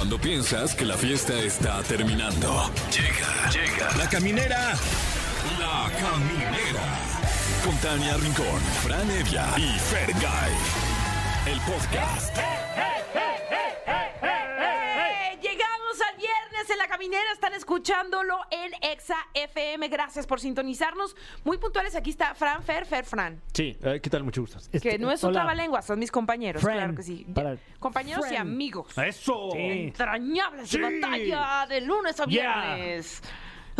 Cuando piensas que la fiesta está terminando. Llega, llega. La caminera. La caminera. Con Tania Rincón, Fran Evia y Fergay. El podcast. Caminera, están escuchándolo en Exa FM. Gracias por sintonizarnos. Muy puntuales, aquí está Fran Fer, Fer Fran. Sí, eh, ¿qué tal? Mucho gusto. Que no es un hola. son mis compañeros, Friend, claro que sí. para- Compañeros y Friend. amigos. ¡Eso! Sí. Entrañables Sí. de batalla de lunes a Yeah. viernes.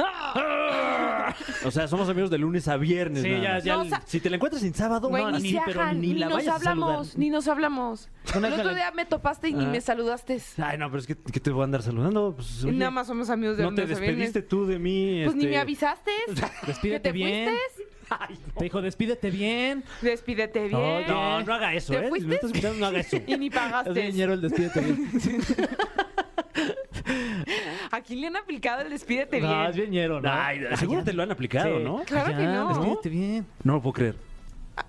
O sea, somos amigos de lunes a viernes. Sí, ya- ya No, el- sa- Si te la encuentras en sábado, Güey, no, ni, ni, se pero ajan, ni la nos vayas a hablamos, saludar. ni nos hablamos. El otro día me topaste y ni Ah. me saludaste. Ay, no, pero es que, que te voy a andar saludando. Pues, oye, Nada más somos amigos de No te lunes a viernes. despediste tú de mí. Pues ni este- me avisaste. Despídete ¿Que te bien. fuiste? Te dijo, despídete bien. Despídete bien. No, no haga eso, ¿Te ¿eh? Si fuiste? me estás escuchando, no haga eso. Y ni Es pagaste. de dinero el despídete bien. ¿A quién le han aplicado el despídete bien? No, es bien ñero, ¿no? Ay, seguro te lo han aplicado, Sí. ¿no? Claro que no. Despídete bien. No lo puedo creer.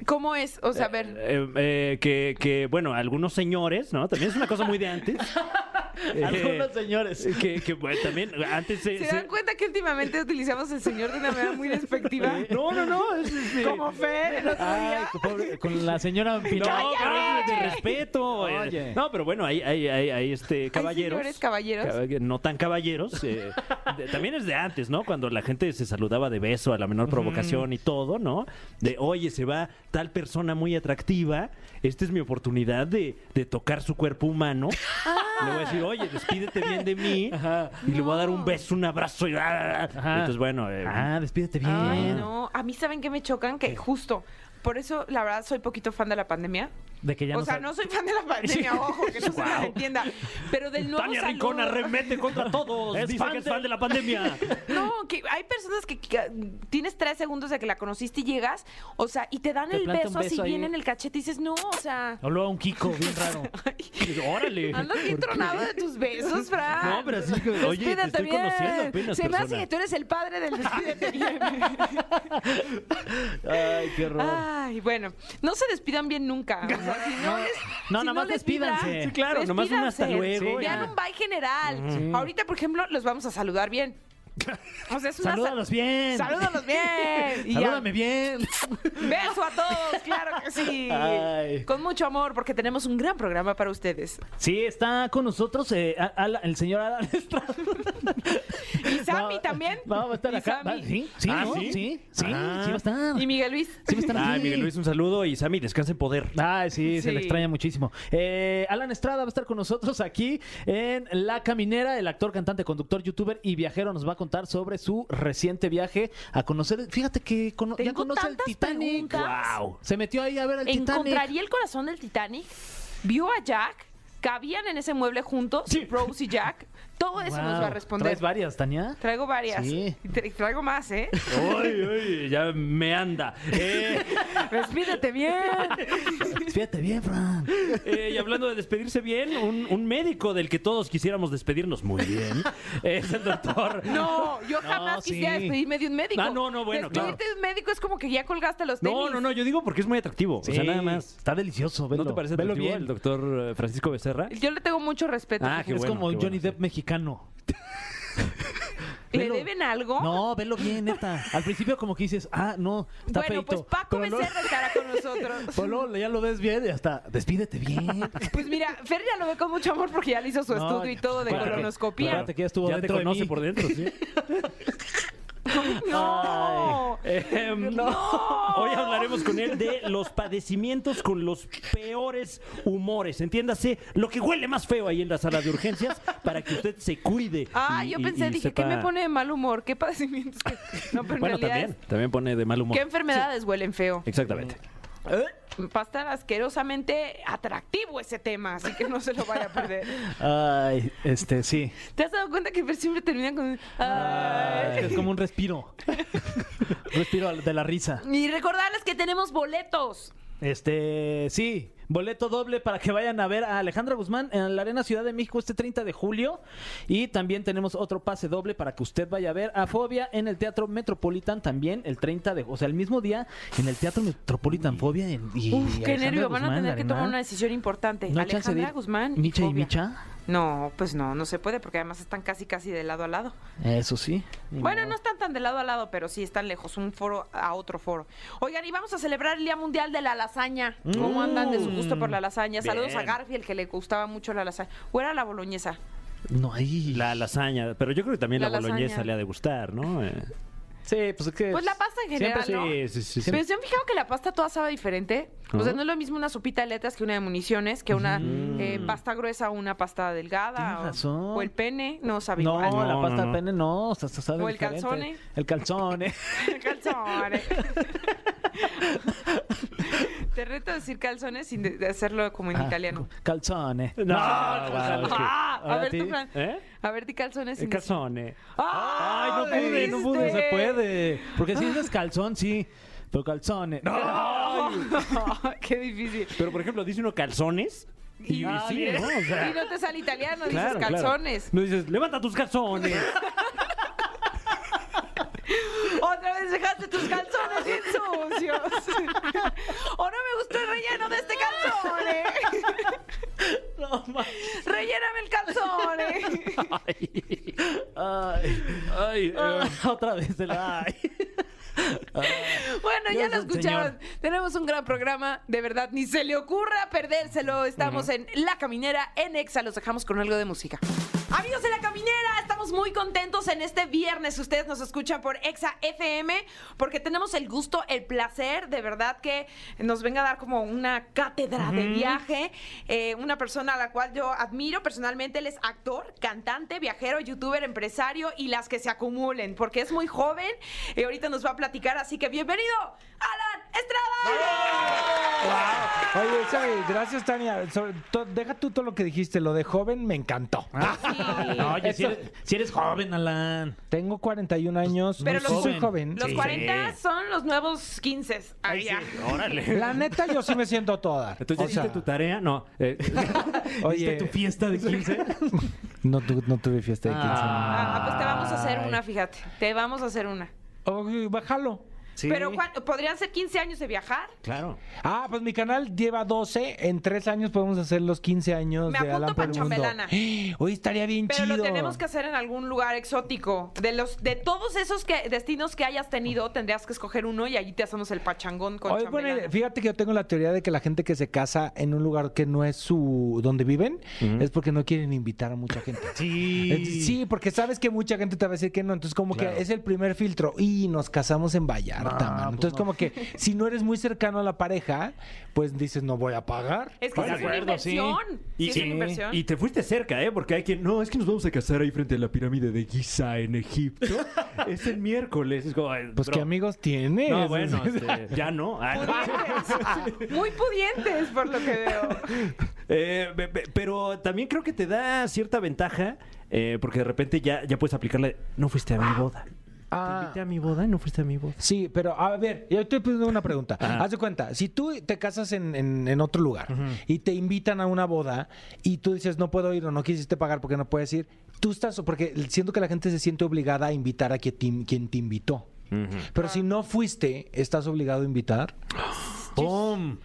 ¿Cómo es? O sea, a ver. Eh, eh, que, que, bueno, algunos señores, ¿no? También es una cosa muy de antes. Eh, Algunos señores. Que, que, bueno, también antes se... ¿Se se- dan cuenta que últimamente utilizamos el señor de una manera muy despectiva? No, no, no. Es, Como Fer el otro Ay, día. pobre- con la señora No, pero de respeto. eh. Oye. No, pero bueno, hay, hay, hay, hay, este, caballeros. señores caballeros. caba- No tan caballeros. eh, de- también es de antes, ¿no? Cuando la gente se saludaba de beso a la menor provocación y todo, ¿no? De, oye, se va tal persona muy atractiva. Esta es mi oportunidad de, de tocar su cuerpo humano. Le voy a decir, oye, despídete bien de mí. Ajá. Y le voy a dar un beso, un abrazo. Y, Ajá. Entonces, bueno. eh, Ah, despídete bien. Ay, no. A mí, ¿saben qué me chocan? Que justo. Por eso, la verdad, soy poquito fan de la pandemia. De que ya o no sea, no soy fan de la pandemia, ojo, que no se Guau. entienda. Pero del nuevo Tania saludo- Rincón arremete contra todos. Es Dice fan que es de- fan de la pandemia. No, que hay personas que, que tienes tres segundos de que la conociste y llegas, o sea, y te dan Te el beso, un así beso ahí. bien en el cachete y dices, no, o sea, O luego un Kiko bien raro. Órale. andas bien tronado de tus besos, Fran. No, pero así que, oye, te Despídete estoy bien. conociendo apenas, Se me hace persona. que tú eres el padre del despídete bien. Ay, qué horror. Ay, bueno, no se despidan bien nunca. o sea, si no, es, No, si nada más les vibra, despídanse. Sí, claro, nomás un hasta luego. Vean ya. un bye general. Ahorita, por ejemplo, los vamos a saludar bien. O sea, es una Salúdalos bien. Salúdalos bien. Y ya. Salúdame bien. Beso a todos, claro que sí. Ay. Con mucho amor, porque tenemos un gran programa para ustedes. Sí, está con nosotros eh, Ala- el señor Alan Estrada. Y Sammy No, también. No, va a estar acá. Va- Sí, sí, Ah, ¿no? ¿sí? sí, sí, Ah. sí va a estar. Y Miguel Luis. Sí va a estar Ay, aquí. Miguel Luis, un saludo y Sammy, descanse en poder. Ay, sí, se Sí. le extraña muchísimo. Eh, Alan Estrada va a estar con nosotros aquí en La Caminera. El actor, cantante, conductor, youtuber y viajero nos va a contar sobre su reciente viaje a conocer. Fíjate que cono- ya conoce el Titanic. Wow. Se metió ahí a ver el Titanic. ¿Encontraría el corazón del Titanic? ¿Vio a Jack? ¿Cabían en ese mueble juntos? Rose y Jack. Todo eso nos va a responder. ¿Traes varias, Tania? Traigo varias. Sí. Y tra- traigo más, ¿eh? Uy, uy, ya me anda. Eh, Despídete bien. Fíjate bien, Fran. eh, y hablando de despedirse bien, un, un médico del que todos quisiéramos despedirnos muy bien es el doctor. No, yo jamás sí. quisiera despedirme de un médico. Ah, no, no, bueno, Despedirte claro. de un médico es como que ya colgaste los tenis. No, no, no, yo digo porque es muy atractivo. O sea, nada más. Está delicioso, velo. ¿No te parece atractivo bien. el doctor eh, Francisco Becerra? Yo le tengo mucho respeto. Ah, qué es como qué Johnny Depp mexicano. ¿Le velo. deben algo? No, velo bien, neta. Al principio como que dices, ah, no, está bueno, pues. Paco Pero luego- Becerra estará con nosotros. Pero luego ya lo ves bien y hasta, despídete bien. Pues mira, Fer ya lo ve con mucho amor porque ya le hizo su No, estudio y todo de acuérdate que- colonoscopía. acuérdate que ya estuvo Ya te dentro de conoce mí. por dentro, ¿sí? No. Em, Hoy hablaremos con él de los padecimientos con los peores humores. Entiéndase, lo que huele más feo ahí en la sala de urgencias para que usted se cuide. Ah, y- yo y- pensé, y dije, ¿qué sepa- me pone de mal humor? ¿Qué padecimientos? que- No, pero en Bueno, realidad también, también pone de mal humor. ¿Qué enfermedades huelen feo? Exactamente. Va a estar asquerosamente atractivo ese tema, así que no se lo vaya a perder. Ay, este, sí. ¿Te has dado cuenta que siempre termina con... Ay? Es como un respiro. Un respiro de la risa. Y recordarles que tenemos boletos. Este, sí, boleto doble para que vayan a ver a Alejandra Guzmán en la Arena Ciudad de México este 30 de julio. Y también tenemos otro pase doble para que usted vaya a ver a Fobia en el Teatro Metropolitan también el 30 de, o sea, el mismo día en el Teatro Metropolitan Fobia en- y Uf, qué nervio. Van a Guzmán, tener que tomar una decisión importante. No Alejandra. Guzmán Micha y. Micha. No, pues no, no se puede porque además están casi casi de lado a lado. Eso sí. Bueno, modo. no están tan de lado a lado, pero sí están lejos, un foro a otro foro. Oigan, y vamos a celebrar el Día Mundial de la Lasaña. ¿Cómo andan de su gusto por la lasaña? Saludos a. Garfield, que le gustaba mucho la lasaña. ¿O era la boloñesa? No hay. La lasaña, pero yo creo que también La la, boloñesa le ha de gustar, ¿no? Eh, Sí, pues es que. Pues la pasta en general, siempre ¿no? sí, sí, sí. Pero se han fijado que la pasta toda sabe diferente. O sea, ¿No? no es lo mismo una sopita de letras que una de municiones, que una eh, pasta gruesa o una pasta delgada. O, razón. o el pene, no sabe No, igual. la No, pasta no, de no. pene no, o sea, sabe O el diferente. calzone. El calzone. calzones. Te reto a decir calzones sin de- hacerlo como en Ah, italiano. Calzone. No, guau, es que- Ah, a ver tú, Fran. ¿Eh? A ver, di calzones sin El calzone. ¡Ah! Ay, no pude, no pude, se puede. Porque si dices calzón, sí. Pero calzone. No. Qué difícil. Pero, por ejemplo, dice uno calzones y, y Ah, sí, bien. ¿no? O sea, Y no te sale italiano, claro, dices claro. calzones. No dices, levanta tus calzones. Otra vez dejaste tus calzones bien sucios. o no me gustó el relleno de este calzón. ¿eh? No, Relléname el calzón. ¿eh? Ay. Ay, Ah, otra vez el ay. Bueno, ya lo escucharon. Tenemos un gran programa. De verdad, ni se le ocurra perdérselo. Estamos en La Caminera, en Exa. Los dejamos con algo de música. Amigos de La Caminera, estamos muy contentos en este viernes. Ustedes nos escuchan por Exa FM porque tenemos el gusto, el placer, de verdad que nos venga a dar como una cátedra de viaje. Eh, una persona a la cual yo admiro personalmente. Él es actor, cantante, viajero, youtuber, empresario y las que se acumulen porque es muy joven y ahorita nos va a platicar. Así que bienvenido, Alan Estrada. Oye, ¿sabes? gracias Tania. Sobre to- deja tú todo lo que dijiste, lo de joven me encantó. No, oye, si eres, si eres joven, Alan. Tengo 41 años, Pero los- soy joven. Los Sí. 40 son los nuevos 15. Ay, ya. órale. La neta yo sí me siento toda. Entonces, O ¿hiciste sea, tu tarea? No. eh, Oye, ¿Viste tu fiesta de 15? no, tu- no tuve fiesta de 15. Ah, pues te vamos a hacer una, fíjate. Te vamos a hacer una. Oye, bájalo. Sí. Pero ¿cuán- ¿podrían ser 15 años de viajar? claro. Ah, pues mi canal lleva 12. En tres años podemos hacer los 15 años Me de apunto Alan por pa' el mundo. chambelana. Hoy estaría bien Pero chido. lo tenemos que hacer en algún lugar exótico. De los de todos esos que, destinos que hayas tenido, tendrías que escoger uno y allí te hacemos el pachangón con Oye, chambelana. fíjate que yo tengo la teoría de que la gente que se casa en un lugar que no es su donde viven es porque no quieren invitar a mucha gente. Sí. Sí, porque sabes que mucha gente te va a decir que no. Entonces, como Claro. que es el primer filtro. Y nos casamos en Vallarta, Mano. pues Entonces, no. como que si no eres muy cercano a la pareja, pues dices, no voy a pagar. Es que sí es una sí. inversión. Sí, es sí, una inversión. y te fuiste cerca, ¿eh? Porque hay quien, no, es que nos vamos a casar ahí frente a la pirámide de Giza en Egipto. es el miércoles. Es como, Pues, bro. ¿qué amigos tienes? No, bueno, este, ya no. Ah. Pudientes. Muy pudientes, por lo que veo. Eh, pero también creo que te da cierta ventaja eh, porque de repente ya, ya puedes aplicarle. No fuiste a mi boda. Te Ah, invité a mi boda y no fuiste a mi boda. Sí, pero a ver, yo te pido una pregunta. Ajá. Haz de cuenta, si tú te casas en, en- en otro lugar y te invitan a una boda y tú dices no puedo ir o no quisiste pagar porque no puedes ir, tú estás, porque siento que la gente se siente obligada a invitar a quien te, quien te invitó. Pero si no fuiste, ¿estás obligado a invitar? ¡Pum!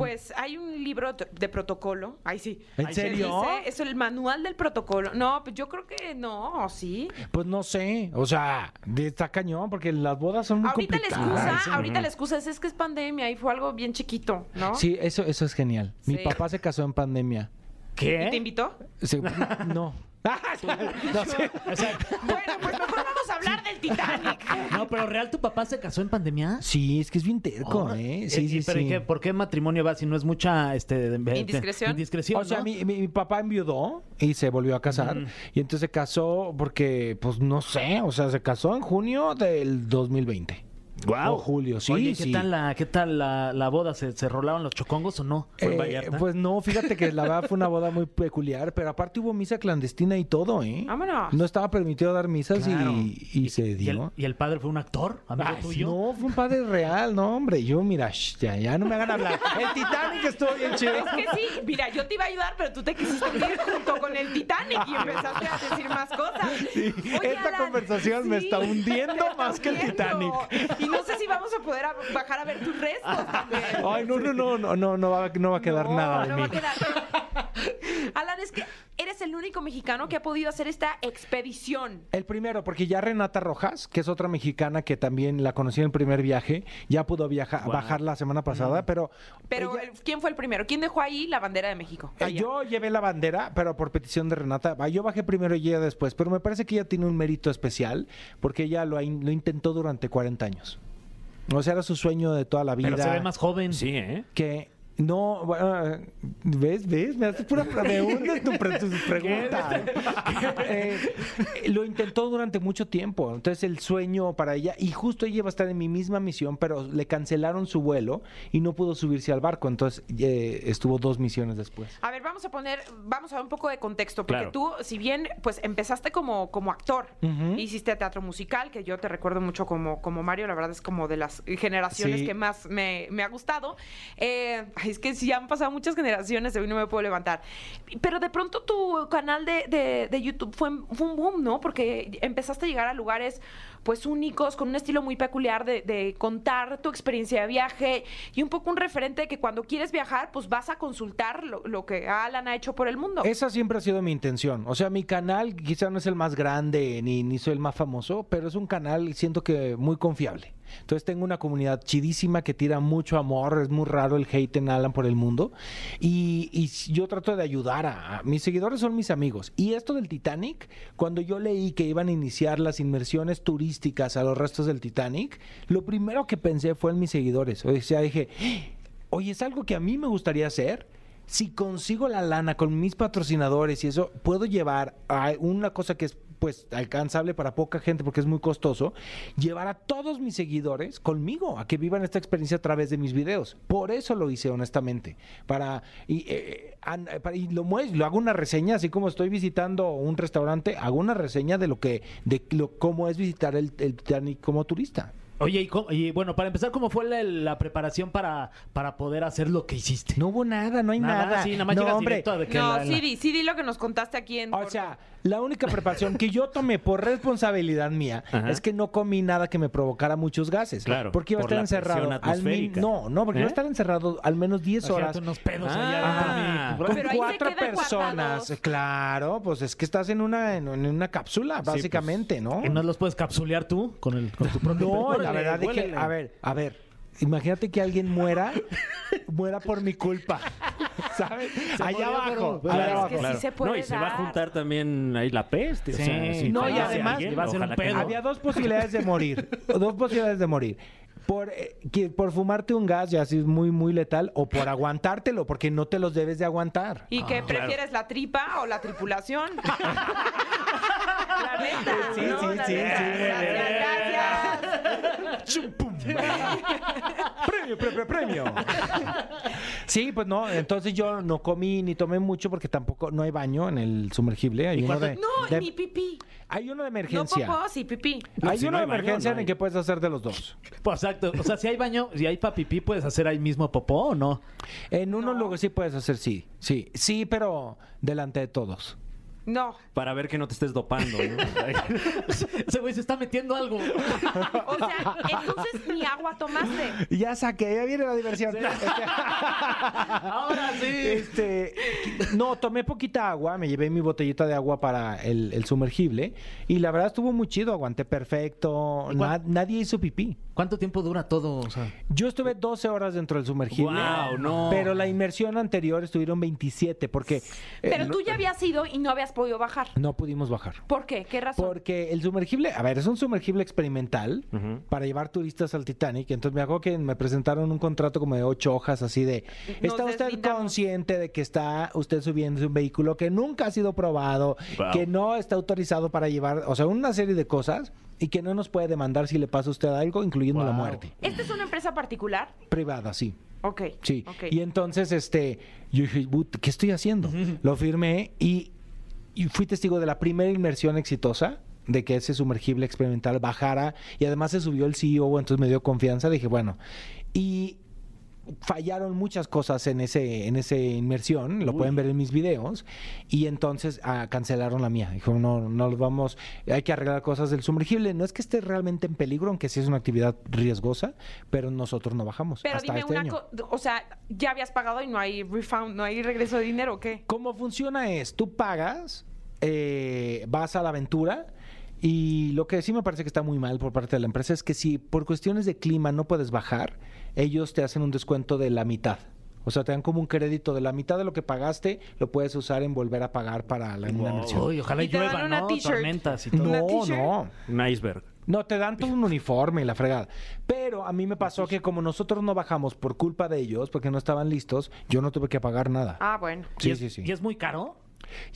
Pues hay un libro de protocolo. Ay, sí. ¿En Que serio? dice- es el manual del protocolo. No, pues yo creo que no, sí. Pues no sé, o sea, de- está cañón porque las bodas son muy Ahorita la complicadas. excusa, ahorita la excusa es, es que es pandemia y fue algo bien chiquito, ¿no? Sí, eso, eso es genial. Mi Sí. papá se casó en pandemia. ¿Y te ¿Qué? invitó? Sí, no. no sé. O sea, Bueno, pues mejor vamos a hablar del Titanic. no, pero real, ¿tu papá se casó en pandemia? Sí, es que es bien terco, Oh, ¿eh? eh, Sí, sí, pero ¿y sí. qué? ¿por qué matrimonio va si no es mucha este, Indiscreción. indiscreción O sea, ¿no? mi, mi- mi papá enviudó y se volvió a casar. Y entonces se casó porque, pues no sé, o sea, se casó en junio del 2020. Guau. O julio, sí, Oye, ¿qué sí. tal, la, ¿qué tal la, la boda? ¿Se, ¿Se rolaron los chocongos o no? ¿Fue en Eh, Vallarta? pues no, fíjate que la verdad fue una boda muy peculiar, pero aparte hubo misa clandestina y todo, ¿eh? Vámonos. No estaba permitido dar misas y- y, se ¿Y el, dio. y el padre fue un actor? ¿Amigo Ay, tuyo? no, fue un padre real, no, hombre. Yo, mira, sh, ya, ya no me hagan hablar. El Titanic estuvo bien chido. Es que sí, mira, yo te iba a ayudar, pero tú te quisiste unir junto con el Titanic y empezaste a decir más cosas. Oye, esta conversación me está hundiendo más que el hundiendo. No sé si vamos a poder a- bajar a ver tus restos también. Ay, no, no, no, no, no, no va, no va a quedar No, nada de no mí. va a quedar. Alan, es que eres el único mexicano que ha podido hacer esta expedición. El primero, porque ya Renata Rojas, que es otra mexicana que también la conocí en el primer viaje, ya pudo viajar, bajar la semana pasada, pero... Pero, ella- el- ¿quién fue el primero? ¿Quién dejó ahí la bandera de México? Eh. Yo llevé la bandera, pero por petición de Renata. Va, Yo bajé primero y ella después, pero me parece que ella tiene un mérito especial porque ella lo, in- lo intentó durante 40 años. O sea, era su sueño de toda la vida. Pero se ve más joven. Sí, ¿eh? Que no, bueno, ¿ves? ¿Ves? Me haces pura pregunta tu, pre- tu pregunta. Eh, lo intentó durante mucho tiempo. Entonces, el sueño para ella, y justo ella iba a estar en mi misma misión, pero le cancelaron su vuelo y no pudo subirse al barco. Entonces, eh, estuvo dos misiones después. A ver, vamos a poner, vamos a dar un poco de contexto, porque Claro. tú, si bien, pues empezaste como, como actor, hiciste teatro musical, que yo te recuerdo mucho como, como Mario, la verdad es como de las generaciones Sí. que más me, me ha gustado. Eh, ay, es que si han pasado muchas generaciones, hoy no me puedo levantar. Pero de pronto tu canal de, de- YouTube fue, un boom, ¿no? Porque empezaste a llegar a lugares pues únicos, con un estilo muy peculiar de, de contar tu experiencia de viaje y un poco un referente de que cuando quieres viajar, pues vas a consultar lo, lo que Alan ha hecho por el mundo. Esa siempre ha sido mi intención. O sea, mi canal quizá no es el más grande ni, ni soy el más famoso, pero es un canal, siento que muy confiable. Entonces tengo una comunidad chidísima que tira mucho amor, es muy raro el hate en Alan por el mundo. Y, yo trato de ayudar a, a- Mis seguidores son mis amigos. Y esto del Titanic, cuando yo leí que iban a iniciar las inmersiones turísticas a los restos del Titanic, lo primero que pensé fue en mis seguidores. O sea, dije, oye, es algo que a mí me gustaría hacer si consigo la lana con mis patrocinadores y eso, puedo llevar a una cosa que es pues alcanzable para poca gente porque es muy costoso, llevar a todos mis seguidores conmigo a que vivan esta experiencia a través de mis videos. Por eso lo hice honestamente, para y, eh, an- para- y lo lo hago una reseña, así como estoy visitando un restaurante, hago una reseña de lo que de lo cómo es visitar el, el Titanic como turista. Oye, y, cómo- y bueno, para empezar, ¿cómo fue la, la preparación para, para poder hacer lo que hiciste? No hubo nada, no hay Nada, nada. sí, nada más no, llegas hombre, directo a de que no, la- sí, la- di, sí di lo que nos contaste aquí en... O sea, la única preparación que yo tomé por responsabilidad mía Ajá. es que no comí nada que me provocara muchos gases. Claro, Porque iba a por estar la encerrado. presión Al min- atmosférica. no, no, porque iba a ¿Eh? estar encerrado al menos 10 horas. Imagínate unos pedos Ah. allá dentro de mi- Con Pero ahí se cuatro quedan personas. guardados. Claro, pues es que estás en una, en, en una cápsula, pues, básicamente, ¿no? ¿Que ¿No los puedes capsulear tú con, el, con tu propio No? La verdad es que, a ver, a ver. Imagínate que alguien muera, muera por mi culpa. ¿Sabes? Allá abajo. pero- allá Claro, es abajo. que sí se puede no, y se va a juntar también ahí la peste. o Sí. sea, si No, y además alguien, va a ser un ojalá que pedo. no. Había dos posibilidades de morir. dos posibilidades de morir. Por, eh, que- por fumarte un gas, ya así es muy, muy letal, o por aguantártelo, porque no te los debes de aguantar. ¿Y Ah, que prefieres la tripa o la tripulación? La neta. Sí, ¿no? sí, La sí, neta. sí. Gracias, gracias. Premio, premio, premio. Sí, pues no, entonces yo no comí ni tomé mucho porque tampoco no hay baño en el sumergible. Hay ¿Y uno de, No, de- ni pipí. hay uno de No emergencia. popó, sí pipí. No, hay si uno no de hay baño, emergencia no en hay. el que puedes hacer de los dos. Pues, exacto. O sea, si hay baño, si hay papipí, ¿puedes hacer ahí mismo popó o no? En uno No. luego sí puedes hacer sí, sí, sí, pero delante de todos. No. Para ver que no te estés dopando. ¿no? Ese güey se está metiendo algo. O sea, entonces ni agua tomaste. Ya saqué, ya viene la diversión. Ahora sí. Este, no, tomé poquita agua, me llevé mi botellita de agua para el, el sumergible y la verdad estuvo muy chido, aguanté perfecto, ¿Y cuán- na- nadie hizo pipí. ¿Cuánto tiempo dura todo? O sea, Yo estuve 12 horas dentro del sumergible, Guau, no. pero la inmersión anterior estuvieron 27 porque eh, Pero no- tú ya habías ido y no habías podido bajar. no pudimos bajar. ¿Por qué? ¿Qué razón? Porque el sumergible, a ver, es un sumergible experimental para llevar turistas al Titanic. Entonces me acuerdo que me presentaron un contrato como de ocho hojas así de, Nos ¿está usted deslindamos. consciente de que está usted subiendo un vehículo que nunca ha sido probado, Wow. que no está autorizado para llevar, o sea, una serie de cosas y que no nos puede demandar si le pasa a usted algo, incluyendo la muerte? ¿Esta es una empresa particular? Privada, sí. Ok. Sí. Y entonces, este, yo dije, "But, ¿qué estoy haciendo? Lo firmé y, y fui testigo de la primera inmersión exitosa de que ese sumergible experimental bajara y además se subió el CEO, entonces me dio confianza, dije, bueno, y fallaron muchas cosas en ese en ese inmersión, lo pueden ver en mis videos, y entonces ah, cancelaron la mía. Dijo, no, no los vamos, hay que arreglar cosas del sumergible. No es que esté realmente en peligro, aunque sí es una actividad riesgosa, pero nosotros no bajamos. Pero hasta dime este una año. cosa, o sea, ya habías pagado y no hay refund, no hay regreso de dinero, ¿o qué? ¿Cómo funciona es? Tú pagas, eh, vas a la aventura y lo que sí me parece que está muy mal por parte de la empresa es que si por cuestiones de clima no puedes bajar, ellos te hacen un descuento de la mitad. O sea, te dan como un crédito de la mitad de lo que pagaste, lo puedes usar en volver a pagar para la una inmersión. Uy, ojalá Y llueva, una ¿no? t-shirt. Tormentas y todo. ¿Una No, no. Un iceberg. No, te dan todo un uniforme y la fregada. Pero a mí me pasó que como nosotros no bajamos por culpa de ellos, porque no estaban listos, yo no tuve que pagar nada. Ah, bueno. ¿Y Sí, es- sí, sí. ¿Y es muy caro?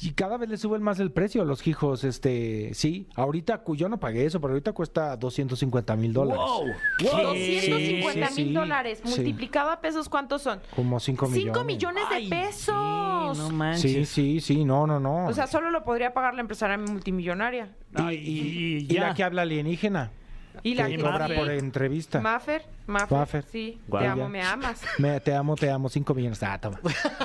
Y cada vez le suben más el precio a los hijos, este, sí. Ahorita yo no pagué eso, pero ahorita cuesta 250 mil dólares. ¡Wow! 250 Sí, sí, mil sí. dólares. Sí. Multiplicado a pesos, ¿cuántos son? Como 5 millones. 5 millones de Ay, pesos. sí, no manches. Sí, sí, sí, no, no, no. O sea, solo lo podría pagar la empresaria multimillonaria. y, Ay, y- y y ya. la que habla alienígena. Y la que cobra por entrevista. Maffer, Maffer, Maffer. sí, Guau. te amo, Ya. me amas. Me- te amo, te amo, 5 millones. Ah, toma.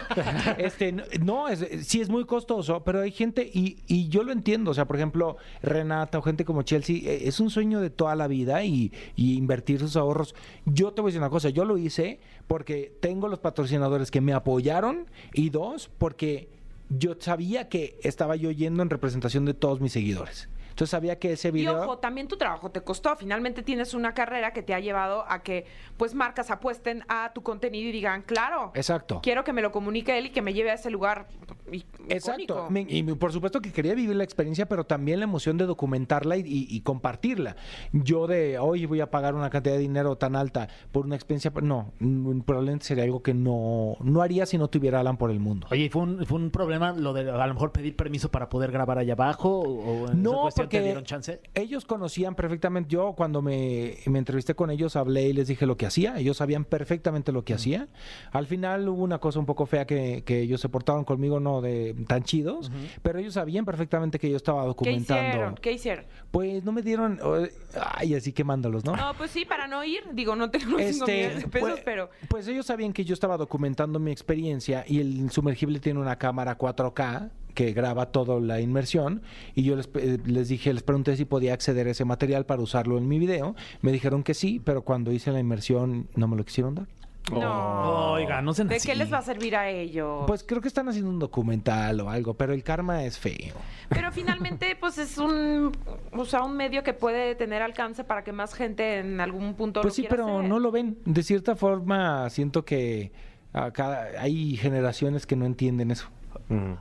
este, no, no, es, sí es muy costoso, pero hay gente, y, y yo lo entiendo, o sea, por ejemplo, Renata o gente como Chelsea, eh, es un sueño de toda la vida y, y invertir sus ahorros. Yo te voy a decir una cosa, yo lo hice porque tengo los patrocinadores que me apoyaron y dos, porque yo sabía que estaba yo yendo en representación de todos mis seguidores. Entonces sabía que ese Y video... ojo, también tu trabajo te costó. Finalmente tienes una carrera que te ha llevado a que pues marcas apuesten a tu contenido y digan, claro, Exacto. quiero que me lo comunique él y que me lleve a ese lugar i- Exacto. icónico. Y por supuesto que quería vivir la experiencia, pero también la emoción de documentarla y, y- y compartirla. Yo de hoy voy a pagar una cantidad de dinero tan alta por una experiencia, no, mm, probablemente sería algo que no, no haría si no tuviera Alan por el mundo. Oye, ¿y ¿fue un, fue un problema lo de a lo mejor pedir permiso para poder grabar allá abajo? ¿O o en esa No, cuestión te dieron chance? ellos conocían perfectamente. Yo cuando me, me entrevisté con ellos hablé y les dije lo que hacía. Ellos sabían perfectamente lo que hacía. Al final hubo una cosa un poco fea que, que ellos se portaron conmigo no de tan chidos, pero ellos sabían perfectamente que yo estaba ¿Qué documentando. hicieron? ¿Qué hicieron? Pues no me dieron, oh, ay, así quemándolos, ¿no? No, pues sí, para no ir. Digo, no tengo los 5 millones de pesos, pues, pero... pues ellos sabían que yo estaba documentando mi experiencia y el sumergible tiene una cámara 4K que graba toda la inmersión y yo les, pe- les dije, les pregunté si podía acceder a ese material para usarlo en mi video. Me dijeron que sí, pero cuando hice la inmersión no me lo quisieron dar. No. Oiga, no sean ¿De así. qué les va a servir a ellos? Pues creo que están haciendo un documental o algo, pero el karma es feo. Pero finalmente, pues es un, o sea, un medio que puede tener alcance para que más gente en algún punto Pues lo sí, pero hacer. no lo ven. De cierta forma siento que acá hay generaciones que no entienden eso.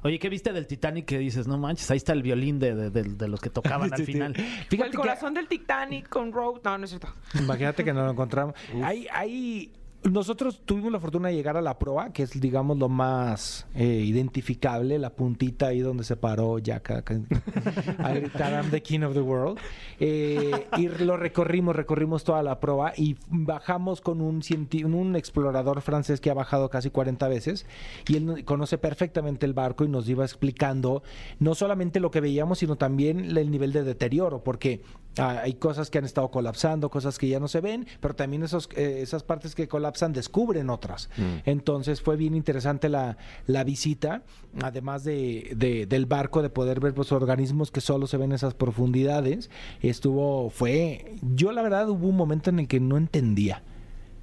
Oye, ¿qué viste del Titanic que dices? No manches, ahí está el violín de, de- de- de los que tocaban al final. Fíjate el que- corazón del Titanic con Rose. No, no es cierto. Imagínate que no lo encontramos. Hay, hay, nosotros tuvimos la fortuna de llegar a la proa, que es, digamos, lo más eh, identificable, la puntita ahí donde se paró Jack a, gritar I'm the king of the world. Eh, y lo recorrimos, recorrimos toda la proa y bajamos con un, explorador francés que ha bajado casi 40 veces y él no- conoce perfectamente el barco y nos iba explicando no solamente lo que veíamos, sino también el nivel de deterioro, porque ah, hay cosas que han estado colapsando, cosas que ya no se ven, pero también esos, eh, esas partes que colapsan descubren otras. Entonces fue bien interesante la, la visita, además de, de- del barco, de poder ver pues, organismos que solo se ven en esas profundidades. Estuvo, fue, yo la verdad hubo un momento en el que no entendía.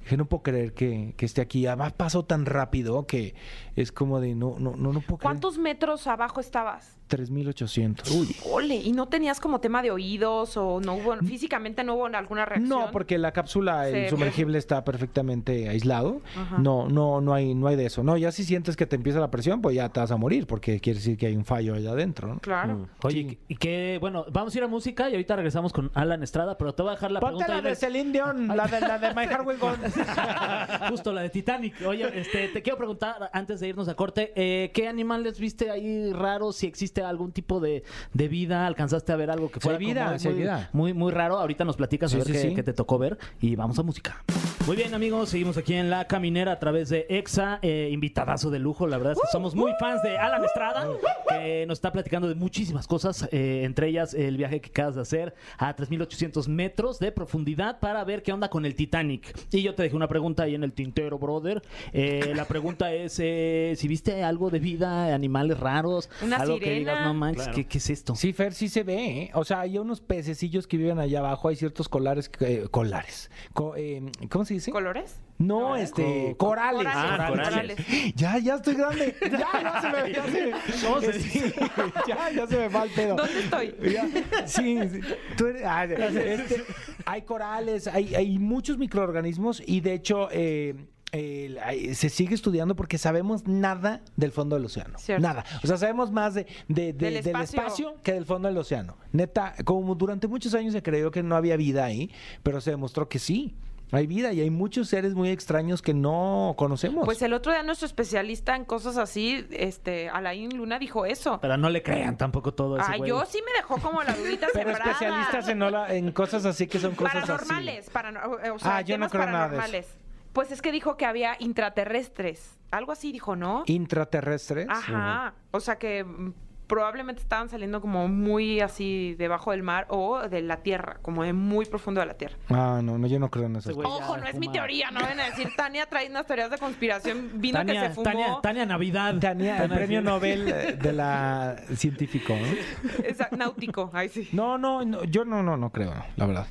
Dije, no puedo creer que, que esté aquí. Además pasó tan rápido que es como de, no, no, no, no puedo creer. ¿Cuántos metros abajo estabas? 3.800. Uy. Ole, ¿y no tenías como tema de oídos o no hubo, físicamente no hubo alguna reacción? No, porque la cápsula, el Se- sumergible está perfectamente aislado. Ajá. No, no, no hay, no hay de eso. No, ya si sientes que te empieza la presión, pues ya te vas a morir, porque quiere decir que hay un fallo allá adentro, ¿no? Claro. Oye, Sí. y que, bueno, vamos a ir a música y ahorita regresamos con Alan Estrada, pero te voy a dejar la Ponte pregunta. la ahí de Celine Dion, la de, la de My Heart Will Go On. Justo la de Titanic. Oye, este, te quiero preguntar antes de irnos a corte, eh, ¿qué animales viste ahí raros? Si existe algún tipo de, de vida, alcanzaste a ver algo que Sí fuera vida, como sí hay muy, vida. muy, muy raro. Ahorita nos platicas a ver qué, qué te tocó ver y vamos a música. Muy bien, amigos, seguimos aquí en La Caminera a través de EXA, eh, invitadazo de lujo. La verdad es que somos muy fans de Alan Estrada, que que nos está platicando de muchísimas cosas, eh, entre ellas el viaje que acabas de hacer a 3.800 metros de profundidad para ver qué onda con el Titanic. Y yo te dejé una pregunta ahí en el tintero, brother. Eh, la pregunta es eh, si viste algo de vida, animales raros, Una algo que sirena. digas, no manches, Claro. ¿qué, qué es esto? Sí, Fer, sí se ve, ¿eh? O sea, hay unos pececillos que viven allá abajo, hay ciertos colares, que- eh, colares. Co- eh, ¿Cómo se dice? ¿Colores? No, este, Co- corales. Corales, Ah, corales. Ya, ya estoy grande. Ya, ya se me, ya se me, ¿Cómo se Sí, ya, ya se me va el pedo. ¿Dónde estoy? Ya, sí, sí. Tú eres- ah, este, hay corales, hay, hay muchos microorganismos y de hecho eh, el- hay- se sigue estudiando porque sabemos nada del fondo del océano. Cierto. Nada. O sea, sabemos más de, de- de- Del del, espacio. espacio. que del fondo del océano. Neta, como durante muchos años se creyó que no había vida ahí, pero se demostró que sí. Hay vida y hay muchos seres muy extraños que no conocemos. Pues el otro día nuestro especialista en cosas así, este, Alain Luna dijo eso. Pero no le crean tampoco todo eso. Ah, yo sí me dejó como la dudita pero sembrada. especialistas en, ola- en cosas así que son cosas paranormales, parano- o sea, Ah, yo no creo nada de eso. paranormales. Pues es que dijo que había intraterrestres. Algo así dijo, ¿no? intraterrestres. Ajá. O sea que mm, probablemente estaban saliendo como muy así debajo del mar o de la tierra, como de muy profundo de la tierra. Ah, no, no, yo no creo en esas Este. Ojo, no es mi teoría, no van a decir Tania trae unas teorías de conspiración, vino que se Tania, fumó. Tania, Tania Navidad. Tania, el Tania premio. Nobel eh, de la científico. ¿no? Esa- náutico, ay sí. No, no, no, yo no, no, no creo, la verdad.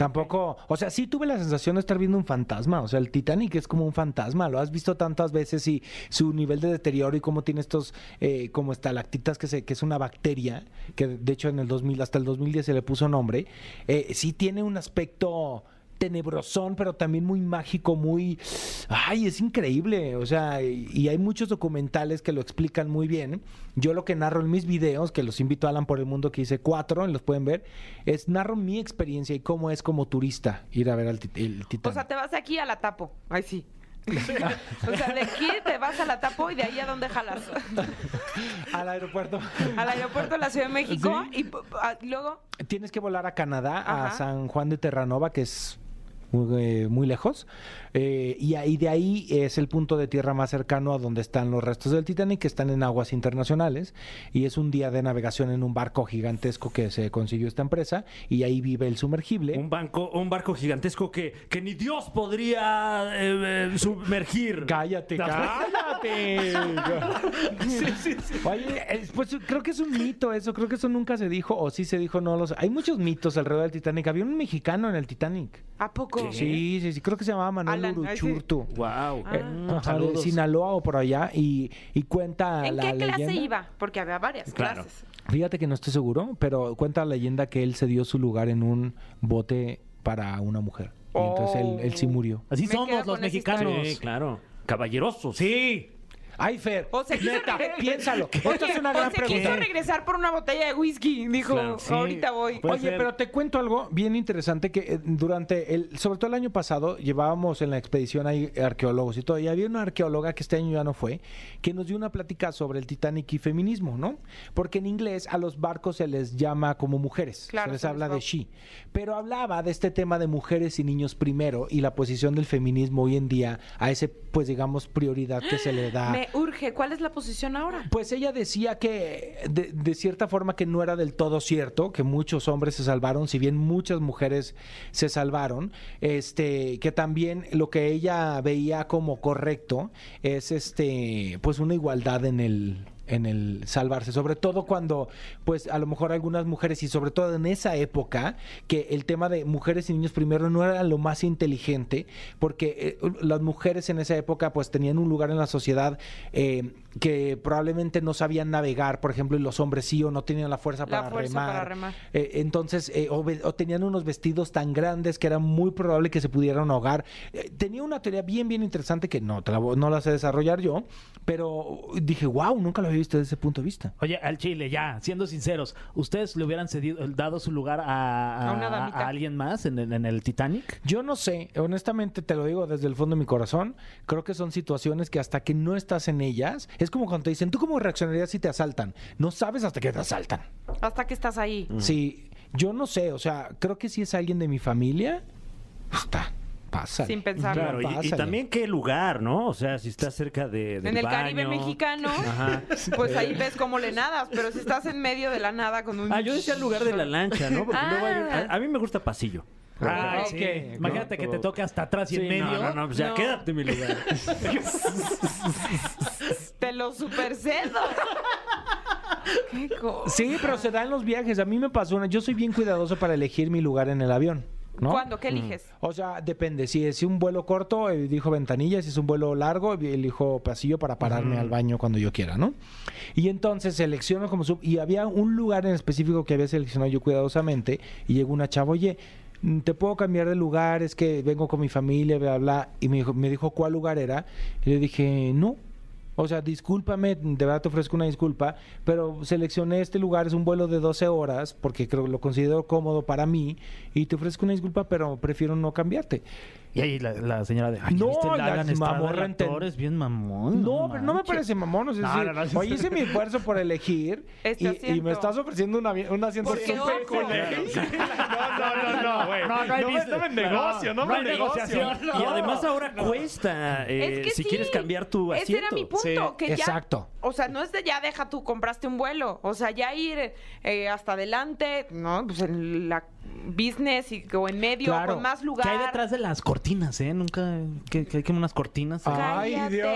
Tampoco, o sea, sí tuve la sensación de estar viendo un fantasma, o sea, el Titanic es como un fantasma, lo has visto tantas veces y su nivel de deterioro y cómo tiene estos eh, como estalactitas que se que es una bacteria que de hecho en el 2000 hasta el 2010 se le puso nombre, eh, sí tiene un aspecto tenebrosón, pero también muy mágico, muy... Ay, es increíble. O sea, y, hay muchos documentales que lo explican muy bien. Yo lo que narro en mis videos, que los invito a Alan por el Mundo, que hice cuatro, los pueden ver, es narro mi experiencia y cómo es como turista ir a ver al el O Titanic. sea, te vas de aquí a la tapo. Ay sí. o sea, de aquí te vas a la tapo y de ahí a dónde jalas. Al aeropuerto. Al aeropuerto de la Ciudad de México y ah, luego Tienes que volar a Canadá, a. San Juan de Terranova, que es muy, eh, muy lejos. Eh, y ahí de ahí es el punto de tierra más cercano a donde están los restos del Titanic, que están en aguas internacionales. Y es un día de navegación en un barco gigantesco que se consiguió esta empresa. Y ahí vive el sumergible. Un, banco, un barco gigantesco que, que ni Dios podría eh, eh, sumergir. Cállate, cállate. Oye, pues creo que es un mito eso, creo que eso nunca se dijo, o sí se dijo, no lo sé. Hay muchos mitos alrededor del Titanic. Había un mexicano en el Titanic. ¿a poco? Sí, sí, sí, creo que se llamaba Manuel Alan. Uruchurtu. Wow. Eh, Ah. ajá, de Sinaloa o por allá y, y cuenta ¿En la qué clase iba? Porque había varias Claro. clases. Fíjate que no estoy seguro, pero cuenta la leyenda que él se dio su lugar en un bote para una mujer. Y entonces él, él sí murió. Así Me somos los mexicanos. Sí, claro. Caballerosos. Sí. Ay, Fer, O se quiso neta, piénsalo. Esta Oye, es una o gran se quiso pregunta. regresar por una botella de whisky. Dijo, Claro, sí. ahorita voy. Puede Oye, ser. pero te cuento algo bien interesante que eh, durante el, sobre todo el año pasado, llevábamos en la expedición ahí arqueólogos y todo, y había una arqueóloga que este año ya no fue, que nos dio una plática sobre el Titanic y feminismo, ¿no? Porque en inglés a los barcos se les llama como mujeres, Claro, se les se les habla va- de she, pero hablaba de este tema de mujeres y niños primero y la posición del feminismo hoy en día a ese, pues digamos, prioridad que se le da. Me urge. ¿Cuál es la posición ahora? Pues ella decía que de, de cierta forma que no era del todo cierto, que muchos hombres se salvaron, si bien muchas mujeres se salvaron, este, que también lo que ella veía como correcto es este, pues una igualdad en el en el salvarse, sobre todo cuando, pues a lo mejor algunas mujeres y sobre todo en esa época, que el tema de mujeres y niños primero no era lo más inteligente, porque eh, las mujeres en esa época pues tenían un lugar en la sociedad eh, que probablemente no sabían navegar, por ejemplo, y los hombres sí o no tenían la fuerza La para fuerza remar. para remar. Eh, entonces, eh, o, o tenían unos vestidos tan grandes que era muy probable que se pudieran ahogar. Tenía una teoría bien, bien interesante que no, te la no la sé desarrollar yo, pero dije, wow, nunca lo había visto desde ese punto de vista. Oye, al Chile, ya, siendo sinceros, ¿ustedes le hubieran cedido, dado su lugar a alguien más en, el- en el Titanic? Yo no sé, honestamente te lo digo desde el fondo de mi corazón, creo que son situaciones que hasta que no estás en ellas, es como cuando te dicen, ¿tú cómo reaccionarías si te asaltan? No sabes hasta que te asaltan. Hasta que estás ahí. Sí, yo no sé, o sea, creo que si es alguien de mi familia, está. Pásale. Sin pensarlo. Claro, y- también qué lugar, ¿no? O sea, si estás cerca de, del En el Caribe mexicano, Ajá. pues ahí ves cómo le nadas, pero si estás en medio de la nada con un... Ah, yo decía el lugar de la lancha, ¿no? Porque Ah. luego hay- a, a mí me gusta pasillo. Ay, Ok. sí. Imagínate que te toque hasta atrás y Sí, en medio. No, no, no, pues ya No. quédate en mi lugar. Te lo supercedo. Qué cosa. Sí, pero se da en los viajes. A mí me pasó una. Yo soy bien cuidadoso para elegir mi lugar en el avión. ¿No? ¿Cuándo? ¿Qué eliges? O sea, depende. Si es un vuelo corto, elijo ventanilla. Si es un vuelo largo, elijo pasillo para pararme al baño cuando yo quiera, ¿no? Y entonces selecciono como sub. Y había un lugar en específico que había seleccionado yo cuidadosamente. Y llegó una chava, oye, mm, te puedo cambiar de lugar, es que vengo con mi familia, bla, bla. Y me dijo, me dijo cuál lugar era. Y le dije, no. O sea, discúlpame, de verdad te ofrezco una disculpa, pero seleccioné este lugar, es un vuelo de 12 horas, porque creo lo considero cómodo para mí, y te ofrezco una disculpa, pero prefiero no cambiarte. Y ahí la, la señora de. Ay, No, ¿viste el la Alan Estrada, mamorra el actor enten- es bien mamón. No, pero no me parece mamón. O sea, No, sí, no, no, sí, oye, hice mi esfuerzo por elegir Este y, asiento. y me estás ofreciendo una, un asiento Porque súper ojo. culero. No, no, no, no, güey. No, no hay me- business. no me negocio, no, No, no me hay negocio. negociación. Y además ahora cuesta eh, Es que si sí, quieres cambiar tu Ese asiento. era mi punto, Sí, que ya... exacto. O sea, no es de ya deja tú, compraste un vuelo. O sea, ya ir eh, hasta adelante, ¿no? Pues en la business y, o en medio, Claro. con más lugar. ¿Qué hay detrás de las cortinas, eh? Nunca. Que, que hay como unas cortinas. Ay, Cállate. Dios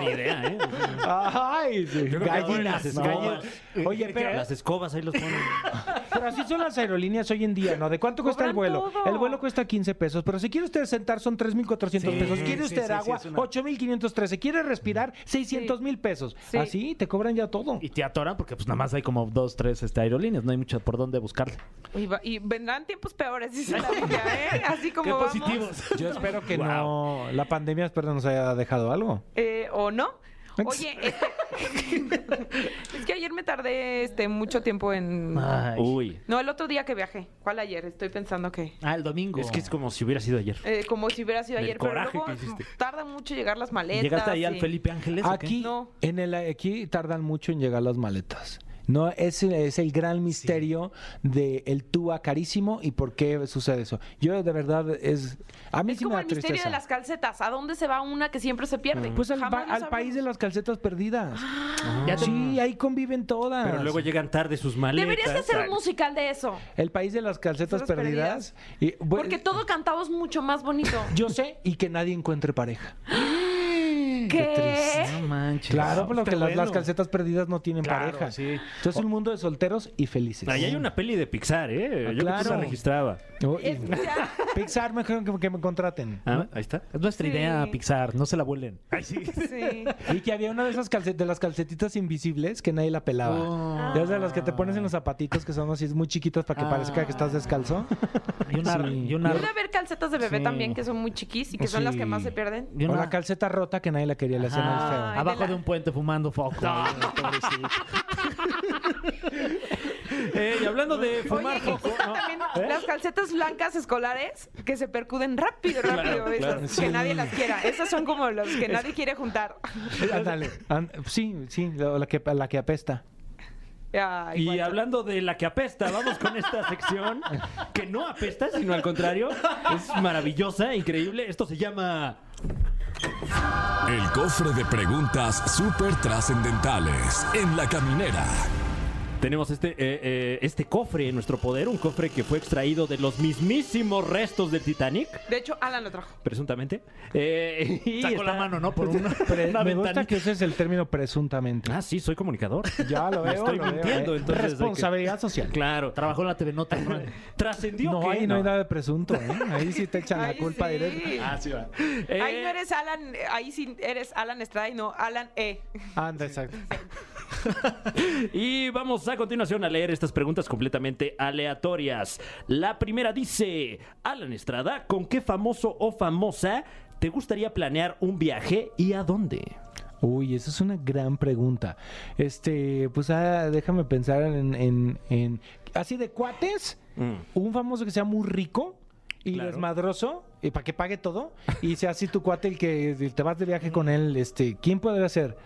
Ni idea, ¿eh? Ay, sí, que gallinas. gallinas. Oye, pero, Las escobas ahí los ponen. pero así son las aerolíneas hoy en día, ¿no? ¿De cuánto cuesta el vuelo? todo. El vuelo cuesta 15 pesos, pero si quiere usted sentar son 3.400 Sí, pesos. ¿Quiere usted sí, agua? sí, una- 8.513. ¿Quiere respirar? 600 mil pesos. Sí. Así te cobran ya todo. Y te atoran porque pues nada más hay como dos, tres este, aerolíneas. No hay mucho por dónde buscarle. Y, va- y vendrán tiempos peores, dice la Biblia, ¿eh? Así como Qué vamos. positivos. Yo espero que Wow. no. La pandemia espero nos haya dejado algo. Eh, ¿O no? Oye, este... es que ayer me tardé este, mucho tiempo en... Ay. Uy. No, el otro día que viajé. ¿Cuál ayer? Estoy pensando que... Ah, el domingo. Es que es como si hubiera sido ayer. eh, como si hubiera sido Del ayer, coraje pero que luego hiciste. tarda mucho llegar las maletas. ¿Llegaste ahí al y- Felipe Ángeles o qué? Aquí, No. en el, aquí tardan mucho en llegar las maletas. No, ese es el gran misterio de el TUA carísimo y por qué sucede eso. Yo de verdad es a mí Es sí me como da el misterio de las calcetas. ¿A dónde se va una que siempre se pierde? Pues al, pa- país de las calcetas perdidas. Ya te- Sí, ahí conviven todas. Pero luego llegan tarde sus maletas. Deberías de hacer un musical de eso. El país de las calcetas perdidas. y, Porque todo cantado es mucho más bonito. yo sé y que nadie encuentre pareja. ¿Qué? No manches. Claro, por lo que Está las, bueno. las calcetas perdidas no tienen Claro, pareja. sí. Entonces es un mundo de solteros y felices. Ahí hay una peli de Pixar, ¿eh? Yo creo que claro. se registraba. Oh, y- Pixar mejor que, que me contraten. Ah, ahí está. Es nuestra Sí. idea, Pixar. No se la vuelen. Ay, sí. sí. Y que había una de esas calcetas, de las calcetitas invisibles que nadie la pelaba. Oh. Ya sabes, las que te pones en los zapatitos que son así muy chiquitos para que Ah. parezca que estás descalzo. Y una, Sí. y una, Puede haber calcetas de bebé Sí. también que son muy chiquis y que son las que más se pierden. y O una- la calceta rota que nadie la quería, le hacían feo. Ay, abajo de un puente fumando foco. Pobrecito. Eh, y hablando de fumar Oye, foco, justo ¿no? también ¿Eh? las calcetas blancas escolares que se percuden rápido, rápido. Claro, esas, claro. que Sí. nadie las quiera. Esas son como las que nadie quiere juntar. Ándale. Sí, sí, la, que, la que apesta. Ay, Y hablando de la que apesta, vamos con esta sección que no apesta, sino al contrario, es maravillosa, increíble. Esto se llama El cofre de preguntas súper trascendentales en la caminera. Tenemos este, eh, eh, este cofre en nuestro poder, un cofre que fue extraído de los mismísimos restos del Titanic, De hecho, Alan lo trajo. presuntamente. Eh, y Sacó está- la mano, ¿no? Por una, Pre- una me gusta que uses el término presuntamente. Ah, sí, soy comunicador. Ya lo Me veo. estoy lo veo, mintiendo, ¿eh? entonces que- Responsabilidad social. Claro. Trabajó en la TV Nota. Trascendió No, que... ahí no hay nada de presunto, ¿eh? Ahí sí te echan la culpa sí. directa. Ah, sí va. Eh, Ahí no eres Alan, ahí sí eres Alan Estrada y no Alan E. Anda, exacto. Y vamos a continuación a leer estas preguntas completamente aleatorias. La primera dice, Alan Estrada, ¿con qué famoso o famosa te gustaría planear un viaje y a dónde? Uy, esa es una gran pregunta. Este, pues ah, déjame pensar en, en- en- así de cuates, Mm. un famoso que sea muy rico y Claro. desmadroso, y para que pague todo, y sea así tu cuate el que te vas de viaje con él, este, ¿quién podría ser?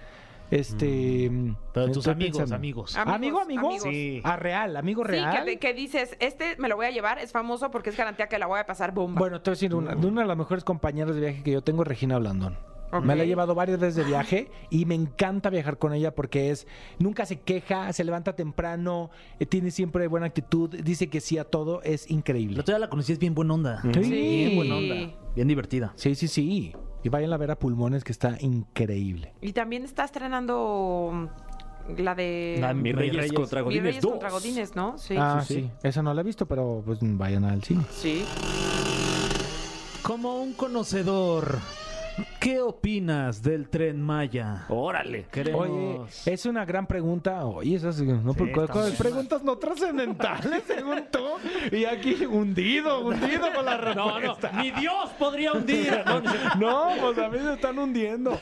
Este. Pero tus estoy amigos, pensando. amigos. Amigos, ¿Amigo, amigo? amigos. Sí. Ah, real, amigo Sí, real. que, que dices, este me lo voy a llevar, es famoso porque es garantía que la voy a pasar bomba. Bueno, te voy a decir, una, una de las mejores compañeras de viaje que yo tengo es Regina Blandón. Me la he llevado varias veces de viaje y me encanta viajar con ella porque es nunca se queja, se levanta temprano, eh, tiene siempre buena actitud, dice que sí a todo, es increíble. La otra la conocí, es bien buena onda. Sí. Bien buena onda. Bien divertida. Sí, sí, sí. Y vayan a ver a Pulmones que está increíble. Y también está estrenando mm, la de La- Mi Reyes, Reyes. contra Mi Godines Reyes 2. contra Godines, ¿no? Sí. ah, sí, sí, sí. Esa no la he visto, pero pues vayan al cine. Sí. Como un conocedor, ¿qué opinas del tren Maya? Órale. Queremos... Oye, es una gran pregunta. Oye, esas no Sí, preguntas no trascendentales, según tú. Y aquí hundido, hundido con la No, no, ni Dios podría hundir. No, pues a mí se están hundiendo.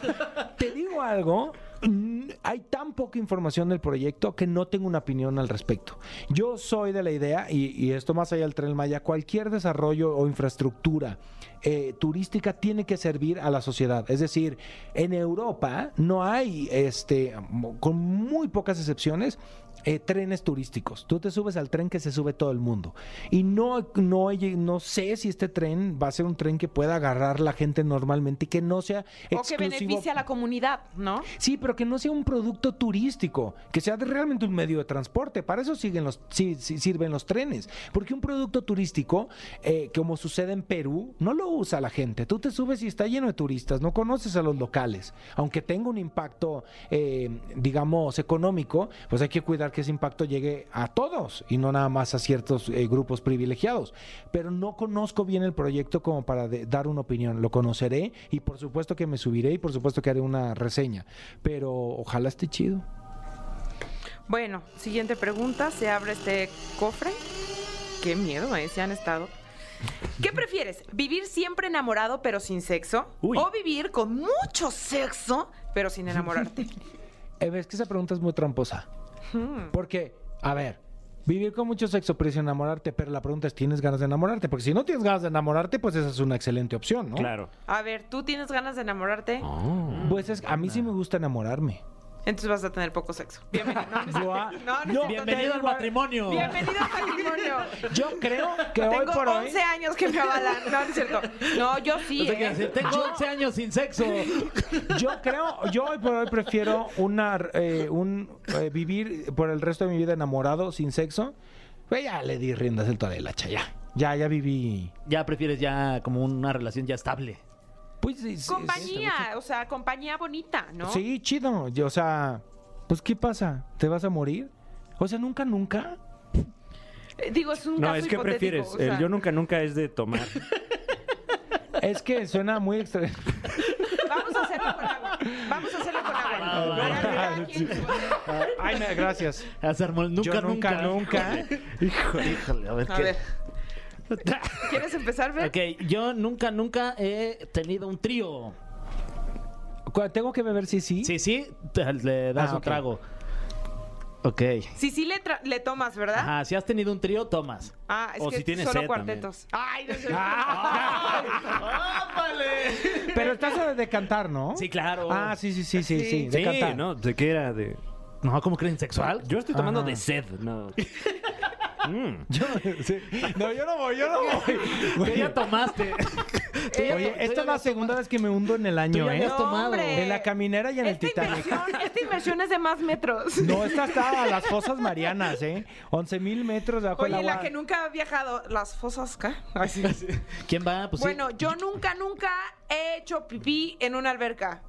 Te digo algo. Hay tan poca información del proyecto que no tengo una opinión al respecto. Yo soy de la idea, y, esto más allá del tren Maya, cualquier desarrollo o infraestructura eh, turística tiene que servir a la sociedad. Es decir, en Europa no hay, este, con muy pocas excepciones, eh, trenes turísticos. Tú te subes al tren que se sube todo el mundo. Y no, no, no sé si este tren va a ser un tren que pueda agarrar la gente normalmente y que no sea O que exclusivo. beneficie a la comunidad, ¿no? Sí, pero que no sea un producto turístico, que sea realmente un medio de transporte. Para eso siguen los, sí- sí sirven los trenes. Porque un producto turístico, eh, como sucede en Perú, no lo usa la gente. Tú te subes y está lleno de turistas, no conoces a los locales. Aunque tenga un impacto, eh, digamos, económico, pues hay que cuidar que ese impacto llegue a todos y no nada más a ciertos eh, grupos privilegiados. Pero no conozco bien el proyecto como para de- dar una opinión. Lo conoceré y por supuesto que me subiré y por supuesto que haré una reseña. Pero ojalá esté chido. Bueno, siguiente pregunta. Se abre este cofre. Qué miedo, ¿eh? Se han estado. ¿Qué prefieres? ¿Vivir siempre enamorado pero sin sexo? Uy. ¿O vivir con mucho sexo pero sin enamorarte? Eh, es que esa pregunta es muy tramposa. Porque, a ver, vivir con mucho sexo pero sin enamorarte, pero la pregunta es, ¿tienes ganas de enamorarte? Porque si no tienes ganas de enamorarte, pues esa es una excelente opción, ¿no? Claro. A ver, ¿tú tienes ganas de enamorarte? Pues es, a mí sí me gusta enamorarme. Entonces vas a tener poco sexo. Bienvenido. No, no, no. Bienvenido al matrimonio. Bienvenido al matrimonio. Yo creo que hoy Tengo por hoy... 11 años que me avalan. No, no es cierto. No, yo sí. ¿eh? decir, tengo 11 años sin sexo. Yo creo, yo hoy por hoy prefiero una, eh, un, eh, vivir por el resto de mi vida enamorado, sin sexo. Pues ya le di riendas el toda la ya. Ya, ya viví. Ya prefieres ya como una relación ya estable. Pues sí, sí, Compañía, o sea, compañía bonita, ¿no? Sí, chido. Yo, o sea, pues ¿qué pasa? ¿Te vas a morir? O sea, nunca, nunca. Eh, Digo, es un No, caso es que hipotético, prefieres. o sea, El yo nunca, nunca es de tomar. Es que suena muy extraño. Vamos a hacerlo con agua. Vamos a hacerlo con agua. Ah, Ay, no, gracias. Nunca, Yo nunca, nunca. Híjole, híjole, a ver A qué. ver. ¿Quieres empezar, Fer? Ok, yo nunca, nunca he tenido un trío. Cu- Tengo que beber sí, sí. Sí, sí, te- le das Ah, un ok. trago. Ok. Sí, sí le, tra- le tomas, ¿verdad? Ajá, si has tenido un trío, tomas. Ah, es O que si tienes solo sed cuartetos. Ay, no sé. Pero estás de cantar, ¿no? Sí, claro. Ah, sí, sí, sí, sí, sí. Sí. de Sí, cantar. ¿no? ¿De qué era? De... No, ¿cómo creen? ¿Sexual? Yo estoy tomando Ajá. de sed. No. Mm. Yo, sí. No, yo no voy, yo no voy. ¿Qué ya tomaste? Oye, esta es la segunda vez que me hundo en el año, ¿eh? No, tomado. En la caminera y en el Titanic. inversión, esta inversión es de más metros. No, esta estaba a las fosas marianas, ¿eh? 11 mil metros debajo Oye, del agua. la que nunca ha viajado, las fosas, ¿qué? Ay, sí. ¿Quién va? Pues sí. Bueno, yo nunca, nunca he hecho pipí en una alberca.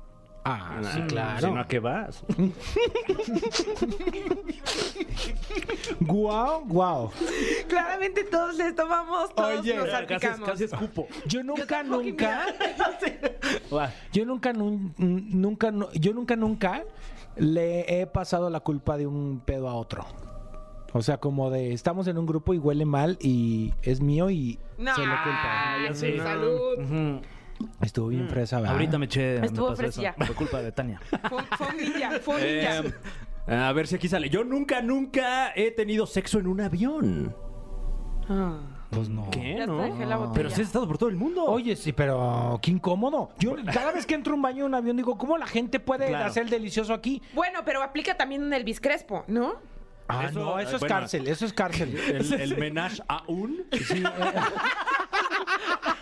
Ah, sí, claro. Si no, ¿a qué vas? Guau, guau. Claramente todos les tomamos, todos Oye, nos casi, casi escupo. Yo nunca, nunca, yo nunca, nun- nunca, nu- yo nunca, nunca le he pasado la culpa de un pedo a otro. O sea, como de estamos en un grupo y huele mal y es mío y No, se lo culpa. ya sé. salud. Ujú. Estuvo bien fresa, ¿verdad? Ahorita me eché. me Estuvo pasó eso. fresilla. Por culpa de Tania. Fue, fue un ninja, fue un ninja. Eh, a ver si aquí sale. Yo nunca, nunca he tenido sexo en un avión. Ah. Pues no. ¿Qué? Ya te ¿No? dejé la botella. Pero si has estado por todo el mundo. Oye, sí, pero qué incómodo. Yo cada vez que entro a un baño en un avión digo, ¿cómo la gente puede Claro. hacer el delicioso aquí? Bueno, pero aplica también en el Crespo, ¿no? Ah, Eso, no, eso es bueno. cárcel, eso es cárcel. El, el menage a un. Sí, eh.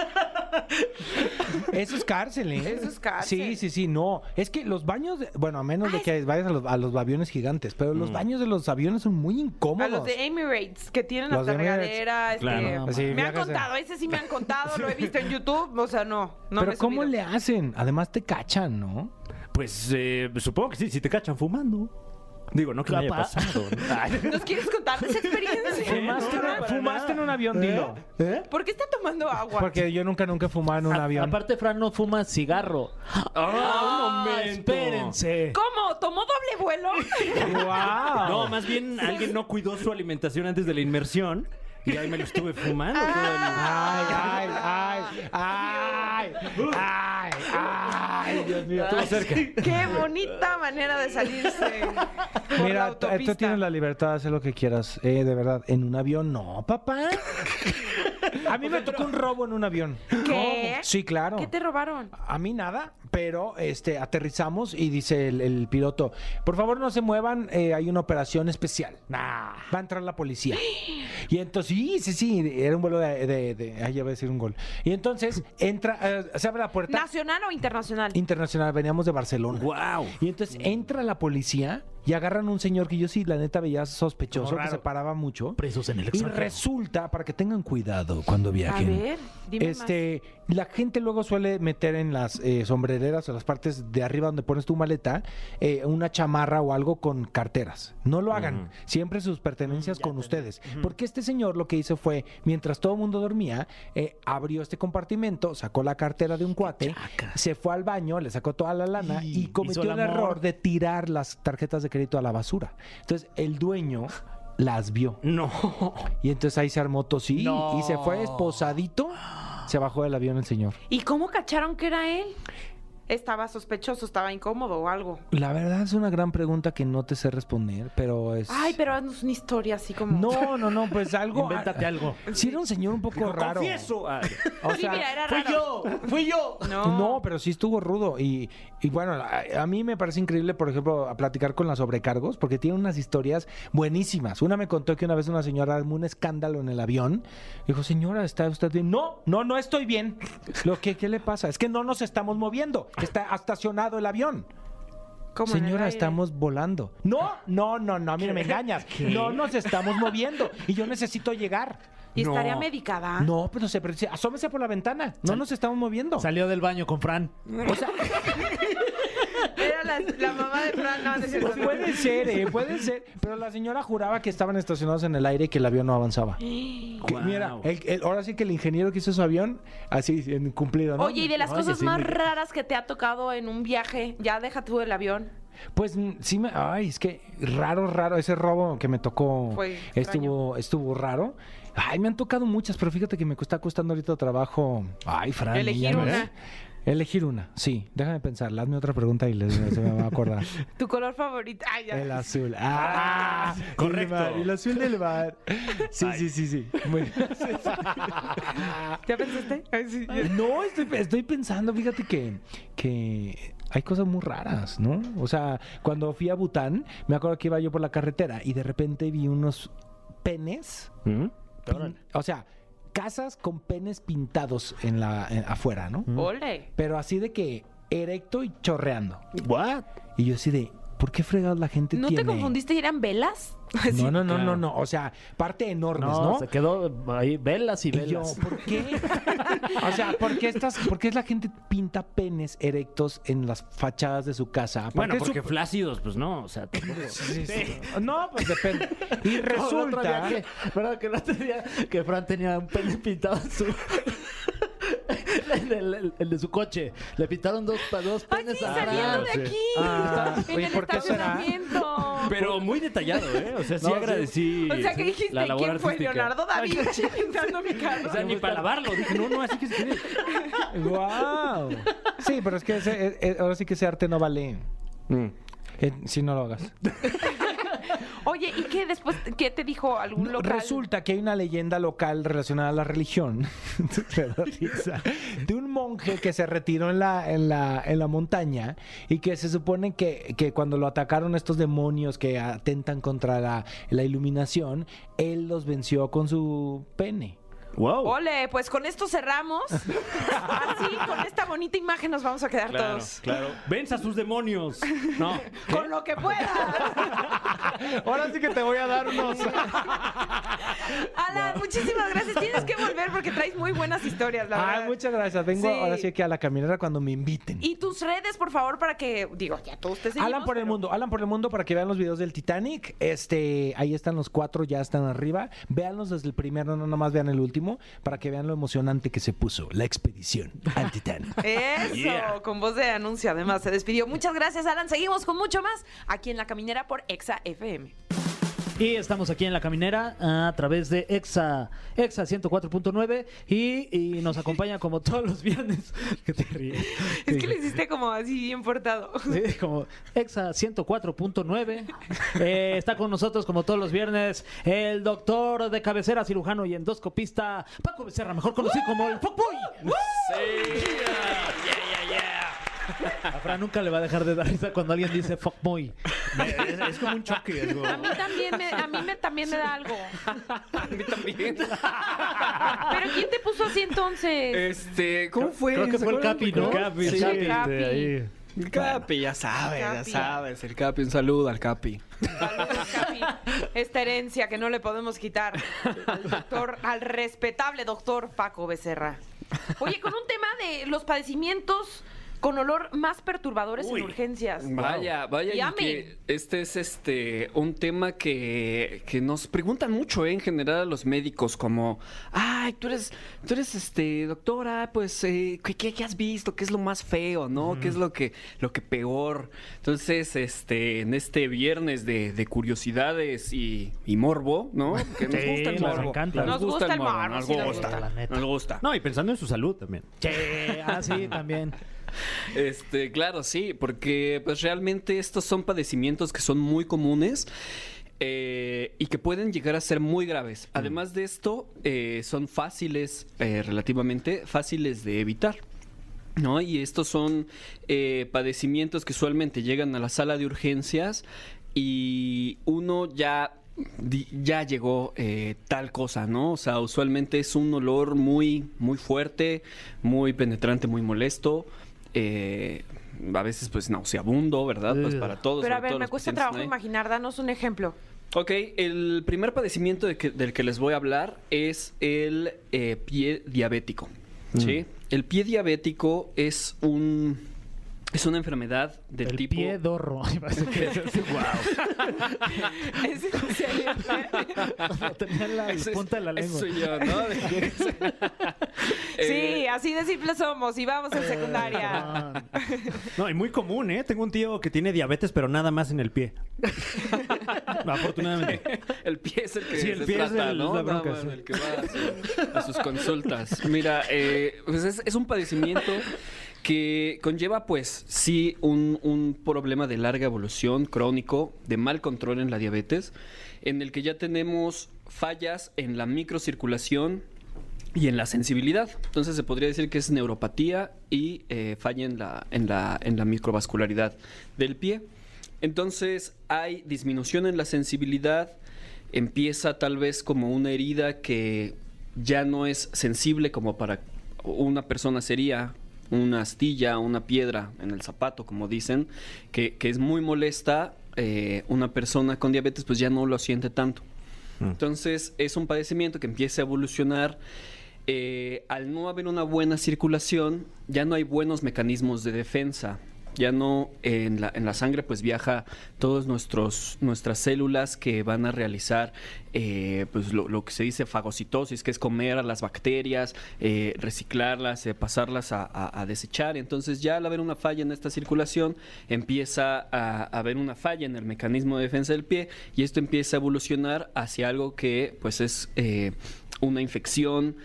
Eso es cárcel, ¿eh? Eso es cárcel. Sí, sí, sí, no. Es que los baños, de- bueno, a menos de que vayas a los, a los aviones gigantes, pero los baños de los aviones son muy incómodos. A los de Emirates, que tienen Los de Emirates. regadera. Este, Claro. Sí, me han viajas contado, ese sí me han contado, lo he visto en YouTube. O sea, no, no me pero he ¿cómo subido. le hacen? Además te cachan, ¿no? Pues eh, supongo que sí, si te cachan fumando. Digo, no que me haya pasado. ¿Nos quieres contar de esa experiencia? ¿Fumaste, no, en- para fumaste en un avión, dilo? ¿Por qué está tomando agua? Porque yo nunca, nunca he fumado en un A- avión. Aparte, Fran no fuma cigarro. Ah, un momento. Espérense. ¿Cómo? ¿Tomó doble vuelo? ¡Wow! No, más bien alguien no cuidó su alimentación antes de la inmersión. Y ahí me lo estuve fumando todo el- Ay, ay, ay, ay, ay, ay, Dios mío. Estuvo cerca. Qué bonita manera de salirse. por la Mira, tú autopista. tienes la libertad de hacer lo que quieras, eh, de verdad. En un avión, no, papá. A mí me tocó un robo en un avión. ¿Qué? Sí, claro. ¿Qué te robaron? A mí nada, pero este aterrizamos y dice el, el piloto, por favor no se muevan, eh, hay una operación especial. Nah, va a entrar la policía. Y entonces, sí, sí, sí, era un vuelo de, de, de- ay, ya voy a decir un gol. Y entonces entra, eh, se abre la puerta ¿Nacional o internacional? Internacional, veníamos de Barcelona. ¡Guau! Y entonces entra la policía y agarran a un señor que yo sí, la neta, veía sospechoso, que se paraba mucho. Presos en el Y extranjero. resulta, para que tengan cuidado cuando A viajen. ver, dime Este, la gente luego suele meter en las eh, sombrereras o las partes de arriba donde pones tu maleta eh, una chamarra o algo con carteras. No lo hagan. Siempre sus pertenencias con ustedes. Porque este señor lo que hizo fue, mientras todo el mundo dormía, eh, abrió este compartimento, sacó la cartera de un cuate, se fue al baño, le sacó toda la lana y, Y cometió el error de tirar las tarjetas de crédito a la basura. Entonces, el dueño las vio. No. Y entonces ahí se armó tosí No. y se fue esposadito. Se bajó del avión el señor. ¿Y cómo cacharon que era él? Estaba sospechoso, estaba incómodo o algo. La verdad es una gran pregunta que no te sé responder, pero es... Ay, pero haznos una historia así como. No, no, no, pues algo... Invéntate algo. Sí era un señor un poco raro. Confieso. Ah, O Sí, sea, mira, era ¡Fui raro. yo! ¡Fui yo! No. No, pero sí estuvo rudo. Y, y bueno, a, a mí me parece increíble, por ejemplo, a platicar con las sobrecargos, porque tiene unas historias buenísimas. Una me contó que una vez una señora armó un escándalo en el avión. Dijo, señora, ¿está usted bien? No, no, no estoy bien. Lo que, ¿qué le pasa? Es que no nos estamos moviendo. Está estacionado el avión. ¿Cómo Señora, estamos volando. No, no, no, no, a mí no me engañas. No nos estamos moviendo y yo necesito llegar. ¿Y estaría No. medicada? No, pero se, pero se- asómese por la ventana. No nos estamos moviendo. Salió del baño con Fran. O sea, Era la, la mamá de Fran. No, no es cierto, no. puede ser, eh, puede ser. Pero la señora juraba que estaban estacionados en el aire y que el avión no avanzaba. Que. Mira, el- el- ahora sí que el ingeniero que hizo su avión, así, en cumplido, ¿no? Oye, y de las cosas sí, más raras que te ha tocado en un viaje, ya deja tú el avión. Pues mm, sí me. Ay, es que raro, raro. Ese robo que me tocó Fue estuvo, estuvo raro. Ay, me han tocado muchas, pero fíjate que me está costando ahorita trabajo. Ay, Fran. Elegir ya no una. Elegir una, sí. Déjame pensar. Hazme otra pregunta y les, se me va a acordar. Tu color favorito. Ay, ya. El azul. Ah, correcto. El, azul del mar. Sí, sí, sí, sí. Muy- ¿Ya pensaste? Ay, sí. No, estoy, estoy pensando, fíjate que, que hay cosas muy raras, ¿no? O sea, cuando fui a Bután, me acuerdo que iba yo por la carretera y de repente vi unos penes, ¿Mm? pin- o sea, casas con penes pintados en la en- afuera, ¿no? Ole. Pero así de que erecto y chorreando. ¿What? Y yo así de, ¿por qué fregados la gente ¿No tiene? te confundiste y eran velas? No, no, no, claro. no, no. O sea, parte enormes, No, ¿no? se quedó ahí velas y Y yo, velas. ¿por qué? o sea, ¿por qué, estas, ¿por qué la gente pinta penes erectos en las fachadas de su casa? Bueno, porque su- flácidos, pues no. O sea, Sí, sí. No, pues depende. Y No, el otro día resulta... que, ¿verdad? que el otro día que Fran tenía un pene pintado en su. El, el- el de su coche. Le pintaron dos, dos Ay, penes sí, a saliendo Fran. de aquí. Ah, en oye, el ¿por qué será? estacionamiento. Pero muy detallado, ¿eh? O sea, sí No, sí. agradecí. O sea, que dijiste, la labor ¿quién fue artística. Leonardo da Vinci pintando mi carro? O sea, ni para lavarlo. Dije, no, no, así que se. ¡Wow! Sí, pero es que ese- eh, eh, ahora sí que ese arte no vale Mm. eh, si no lo hagas. Oye, ¿y qué después, qué te dijo algún local? Resulta que hay una leyenda local relacionada a la religión de un monje que se retiró en la, en la, en la montaña y que se supone que, que cuando lo atacaron estos demonios que atentan contra la, la iluminación, él los venció con su pene. Wow. Ole, pues con esto cerramos. Así, con esta bonita imagen nos vamos a quedar Claro, todos. claro. Venza a sus demonios. No. Con lo que pueda. Ahora sí que te voy a dar unos. Alan, muchísimas gracias. Tienes que volver porque traes muy buenas historias, la Ah, verdad. muchas gracias. Vengo Sí. ahora sí que a la caminera cuando me inviten. Y tus redes, por favor, para que, digo, ya todos te seguimos. Alan por el mundo, Alan por el mundo para que vean los videos del Titanic. Este, ahí están los cuatro, ya están arriba. Véanlos desde el primero, no nomás vean el último, para que vean lo emocionante que se puso la expedición al Titanic. Eso, Yeah. con voz de anuncio, además se despidió. Muchas gracias, Alan. Seguimos con mucho más aquí en La Caminera por Exa FM. Y estamos aquí en la caminera a través de Exa, Exa 104.9 y, y nos acompaña como todos los viernes. que te ríes? Es que le hiciste como así bien portado. Sí, como Exa 104.9. Eh, está con nosotros como todos los viernes el doctor de cabecera, cirujano y endoscopista Paco Becerra, mejor conocido como el Fuckboy. A Fran nunca le va a dejar de dar risa cuando alguien dice Fuckboy. Es, es como un choque. es como- A mí también me, a mí me, también me da algo. A mí también. Pero ¿quién te puso así entonces? Este, ¿cómo fue? Creo que ¿Se fue el? Capi, ¿no? El Capi, Sí, el Capi. ahí. El Capi, ya sabes, ya sabes. El Capi, un saludo al Capi. Saludos, Capi. Esta herencia que no le podemos quitar al doctor, al respetable doctor Paco Becerra. Oye, con un tema de los padecimientos con olor más perturbadores Uy. en urgencias. Vaya, vaya, y que este es este un tema que, que nos preguntan mucho ¿eh? en general a los médicos, como, ay, tú eres, tú eres este doctora, pues eh, ¿qué, qué- has visto? ¿Qué es lo más feo, no? ¿Qué es lo que, lo que peor? Entonces, este, en este viernes de, de curiosidades y, y morbo, ¿no? Que nos Sí, gusta el nos morbo. encanta. Nos gusta el morbo, nos nos gusta, gusta. La neta. nos gusta. No, y pensando en su salud también. Sí, ah, sí, también. Este, claro, sí, porque pues realmente estos son padecimientos que son muy comunes. eh, y que pueden llegar a ser muy graves. Además de esto, eh, son fáciles, eh, relativamente fáciles de evitar. ¿No? Y estos son padecimientos que usualmente llegan a la sala de urgencias y uno ya, ya llegó eh, tal cosa, ¿no? O sea, usualmente es un olor muy, muy fuerte, muy penetrante, muy molesto. Eh, a veces pues nauseabundo, ¿verdad? Pues para todos. Pero a ver, me cuesta trabajo ¿no? imaginar. Danos un ejemplo. Ok, el primer padecimiento de que- del que les voy a hablar es el eh, pie diabético. ¿sí? El pie diabético es un es una enfermedad del el tipo pie dorro. Parece que- ¿Es en serio? Tenía la es- punta de la lengua. ese soy yo, ¿no? Sí, Eh, así de simple somos y vamos en secundaria. Ah, No, y muy común, ¿eh? Tengo un tío que tiene diabetes, pero nada más en el pie. Afortunadamente. el pie es el que Sí, el se pie es trata, el- ¿no? es la bronca, sí. el que va a, su- a sus consultas. Mira, eh, pues es, es un padecimiento que conlleva, pues, sí, un, un problema de larga evolución crónico, de mal control en la diabetes, en el que ya tenemos fallas en la microcirculación y en la sensibilidad. Entonces se podría decir que es neuropatía y eh, falla en la, en, la, en la microvascularidad del pie. Entonces hay disminución en la sensibilidad, empieza tal vez como una herida que ya no es sensible como para una persona sería una astilla, una piedra en el zapato, como dicen, que, que es muy molesta, eh, una persona con diabetes pues ya no lo siente tanto. Entonces es un padecimiento que empieza a evolucionar. eh, al no haber una buena circulación, ya no hay buenos mecanismos de defensa. Ya no en la, en la sangre pues viaja todas nuestras células que van a realizar eh, pues lo, que se dice fagocitosis, que es comer a las bacterias, eh, reciclarlas, eh, pasarlas a desechar. Entonces ya al haber una falla en esta circulación empieza a, a haber una falla en el mecanismo de defensa del pie y esto empieza a evolucionar hacia algo que pues es eh, una infección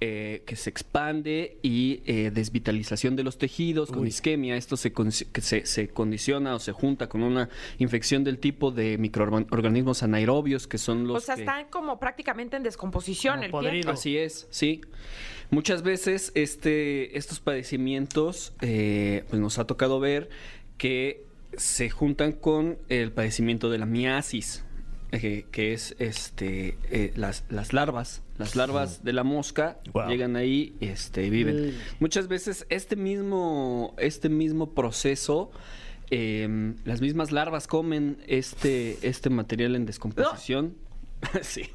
eh, que se expande y eh, desvitalización de los tejidos con isquemia. Esto se, con- que se, se condiciona o se junta con una infección del tipo de microorganismos anaerobios que son los O sea, que- están como prácticamente en descomposición el pie. Así es, sí. Muchas veces este, estos padecimientos eh, pues nos ha tocado ver que se juntan con el padecimiento de la miasis, eh, que es este eh, las, las larvas. Las larvas de la mosca Wow. llegan ahí este, y viven. Muchas veces este mismo, este mismo proceso, eh, las mismas larvas comen este, este material en descomposición. sí.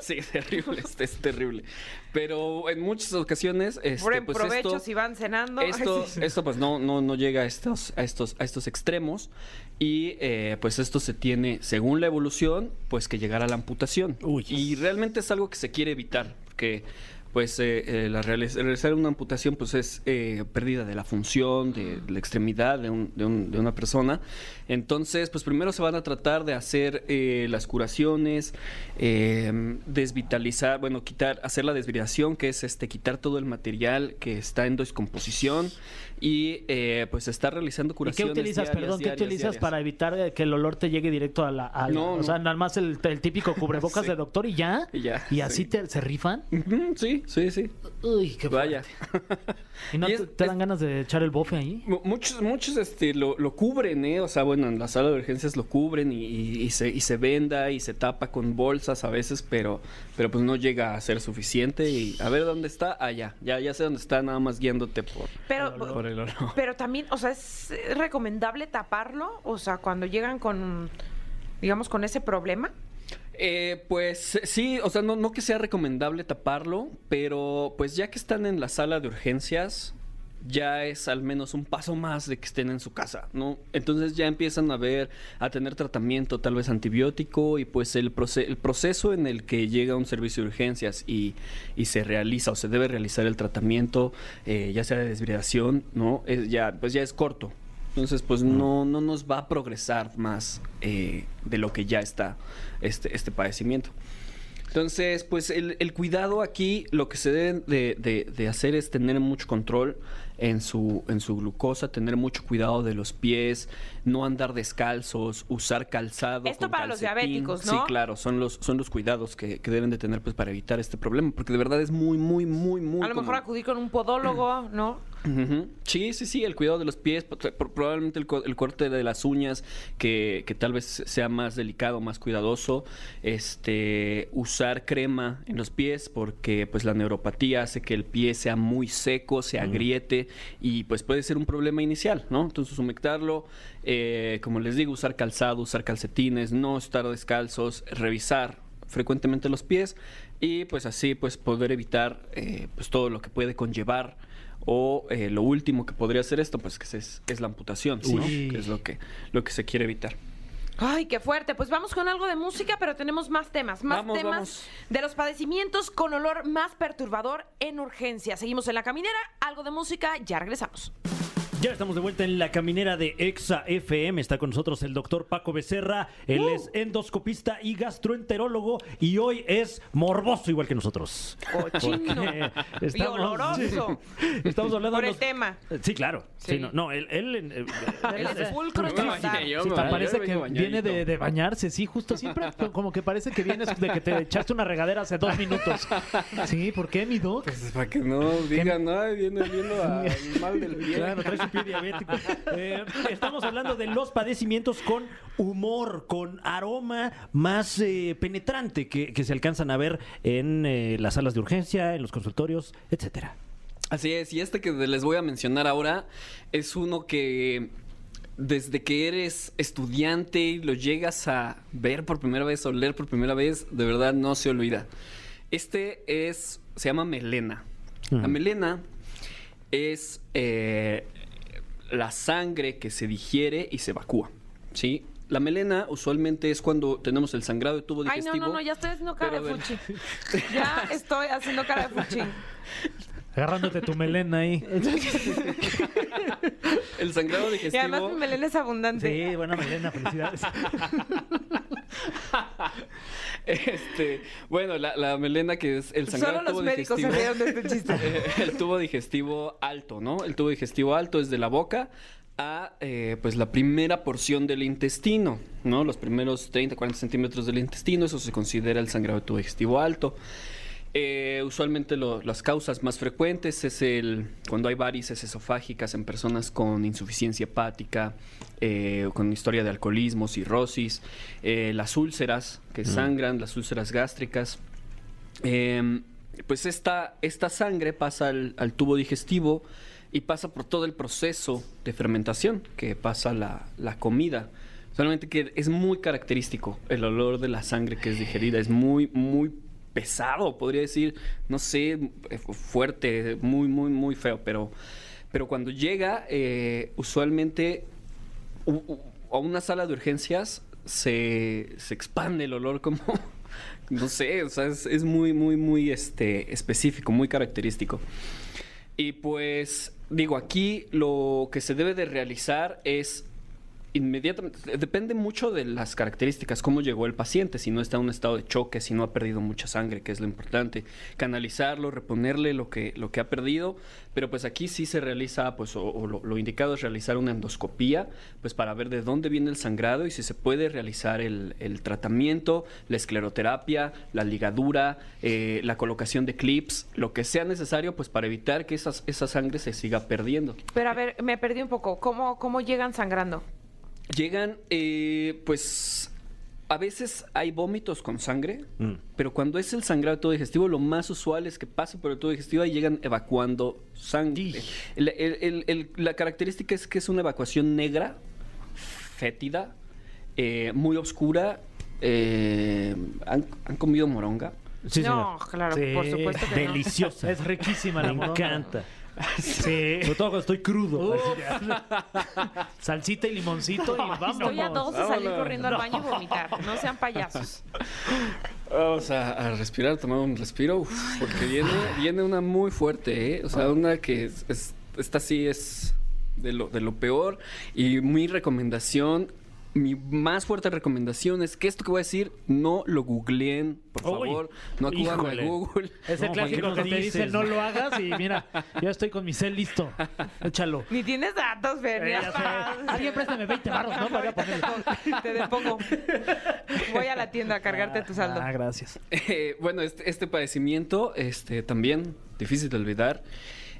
Sí, es terrible, es, es terrible. Pero en muchas ocasiones, este, Buen pues provecho esto, si van cenando. esto, Ay, sí. esto pues no, no, no llega a estos, a estos, a estos extremos y eh, pues esto se tiene, según la evolución, pues que llegar a la amputación. Uy. Y realmente es algo que se quiere evitar, porque pues eh, eh, la realiz- realizar una amputación pues es eh, pérdida de la función, de, la extremidad de, un- de un- de una persona. Entonces, pues primero se van a tratar de hacer eh, las curaciones, eh, desvitalizar, bueno, quitar, hacer la desviración, que es este quitar todo el material que está en descomposición y eh, pues estar realizando ¿Y qué curaciones. utilizas, diarias, perdón, qué diarias, utilizas diarias. para evitar eh, que el olor te llegue directo a la... a la- No, o no. sea, nada más el, el típico cubrebocas Sí. de doctor y ya. Y ya, Y así sí. te, se rifan. Sí, sí, sí. Uy, qué Vaya. ¿Y no Y te, es- te dan es- ganas de echar el bofe ahí? Mu- Muchos, muchos este, lo, lo cubren, ¿eh? O sea, bueno, en la sala de urgencias lo cubren y, y- y se, y se venda y se tapa con bolsas a veces, pero, pero pues no llega a ser suficiente. Y a ver dónde está, allá. ya, ya sé dónde está, nada más guiándote por, Pero, por el pero también, o sea, ¿es recomendable taparlo? O sea, cuando llegan con, digamos, con ese problema. Eh, pues sí, o sea, no, no que sea recomendable taparlo, pero pues ya que están en la sala de urgencias, ya es al menos un paso más de que estén en su casa, ¿no? Entonces ya empiezan a ver, a tener tratamiento tal vez antibiótico y pues el, proce- el proceso en el que llega un servicio de urgencias y, y se realiza o se debe realizar el tratamiento, eh, ya sea de desvibración, ¿no? Es ya, pues ya es corto. Entonces, pues no, no nos va a progresar más eh, de lo que ya está este, este padecimiento. Entonces, pues el, el cuidado aquí, lo que se debe de, de- de hacer es tener mucho control en su, en su glucosa, tener mucho cuidado de los pies, no andar descalzos, usar calzado. Esto con para los diabéticos, ¿no? Sí, claro, son los, son los cuidados que, que deben de tener pues para evitar este problema, porque de verdad es muy, muy, muy, muy A lo mejor acudir con un podólogo, ¿no? Sí, sí, sí, el cuidado de los pies, pro- pro- probablemente el, co- el corte de las uñas, que, que tal vez sea más delicado, más cuidadoso, este, usar crema en los pies, porque pues la neuropatía hace que el pie sea muy seco, se agriete y pues puede ser un problema inicial, ¿no? Entonces humectarlo, eh, como les digo, usar calzado, usar calcetines, no estar descalzos, revisar frecuentemente los pies y pues así pues poder evitar eh, pues todo lo que puede conllevar o eh, lo último que podría hacer esto pues que es, es la amputación ¿no? Que es lo que lo que se quiere evitar Ay, qué fuerte. Pues vamos con algo de música, pero tenemos más temas. Más Vamos, temas vamos. de los padecimientos con olor más perturbador en urgencia. Seguimos en la caminera, algo de música, ya regresamos. Ya estamos de vuelta en la caminera de Exa FM. Está con nosotros el doctor Paco Becerra. Él es endoscopista y gastroenterólogo y hoy es morboso igual que nosotros. Cochino. Porque Y oloroso. estamos hablando Por el tema. Sí, claro. Sí, Sí. no, no, él, él, eh, El él- yo, Sí, parece que viene de, bañarse, sí, justo siempre como que parece que vienes de que te echaste una regadera hace dos minutos. Sí, ¿por qué, mi doc? Pues para que no digan ay viene viendo al mal del pie Claro, traes un pie diabético. Eh, estamos hablando de los padecimientos con humor, con aroma más eh, penetrante que, que se alcanzan a ver en eh, las salas de urgencia, en los consultorios, etcétera. Así es, y este que les voy a mencionar ahora es uno que desde que eres estudiante y lo llegas a ver por primera vez o leer por primera vez, de verdad no se olvida. Este es, se llama melena. La melena es eh, la sangre que se digiere y se evacúa, ¿sí? La melena usualmente es cuando tenemos el sangrado de tubo Ay, digestivo. no, no, no, ya estoy haciendo cara de fuchi. Ya estoy haciendo cara de fuchi. Agarrándote tu melena ahí. El sangrado Y digestivo. además mi melena es abundante. Sí, buena melena, felicidades. Este, bueno, la, la melena que es el sangrado Solo los tubo médicos se digestivo. rieron de este chiste. Eh, el tubo digestivo alto, ¿no? El tubo digestivo alto es de la boca a eh, pues la primera porción del intestino, ¿no? Los primeros 30, 40 centímetros del intestino, eso se considera el sangrado de tubo digestivo alto. Eh, usualmente lo- las causas más frecuentes es el cuando hay varices esofágicas en personas con insuficiencia hepática, eh, con historia de alcoholismo, cirrosis, eh, las úlceras que sangran, las úlceras gástricas. Eh, pues esta, esta sangre pasa al, al tubo digestivo y pasa por todo el proceso de fermentación que pasa la, la comida. Solamente que es muy característico el olor de la sangre que es digerida. Es muy, muy pesado, podría decir. No sé, eh, fuerte, muy, muy, muy feo. Pero, pero cuando llega, eh, usualmente a una sala de urgencias se, se expande el olor como, no sé, o sea, es, es muy, muy, muy este, específico, muy característico. Y pues, digo, aquí lo que se debe de realizar es inmediatamente, depende mucho de las características, cómo llegó el paciente, si no está en un estado de choque, si no ha perdido mucha sangre, que es lo importante, canalizarlo, reponerle lo que, lo que ha perdido, pero pues aquí sí se realiza, pues, o, o lo, lo indicado es realizar una endoscopía, pues para ver de dónde viene el sangrado y si se puede realizar el, el tratamiento, la escleroterapia, la ligadura, eh, la colocación de clips, lo que sea necesario, pues para evitar que esas, esa sangre se siga perdiendo. Pero a ver, me perdí un poco. ¿Cómo, cómo llegan sangrando? Llegan, eh, pues a veces hay vómitos con sangre, Mm. pero cuando es el sangrado de tubo digestivo, lo más usual es que pase por el tubo digestivo y llegan evacuando sangre. El- el- el- el- la característica es que es una evacuación negra, fétida, eh, muy oscura. eh, ¿han, han comido moronga? Sí, no, señor. claro, Sí. por supuesto que no. Deliciosa. Es riquísima la Me moronga. encanta. Sí. Sobre todo cuando estoy crudo. Salsita y limoncito y vamos. Estoy a dos de salir corriendo al baño y vomitar. No sean payasos. Vamos a, a respirar, tomar un respiro, uf, porque viene, viene una muy fuerte, ¿eh? O sea, una que es, es- esta sí es de lo, de lo peor y mi recomendación, mi más fuerte recomendación es que esto que voy a decir no lo googleen, por Uy, favor, no acudan a. Google. Es el No, clásico ¿por que te dice no lo hagas y mira, yo estoy con mi cel listo. Échalo. Ni tienes datos, Fer. Eh. Alguien préstame 20 barros, ¿no? Para ponerlo. Te depongo. Voy a la tienda a cargarte tu saldo. Ah, gracias. Eh, bueno, este, este padecimiento, este, también difícil de olvidar,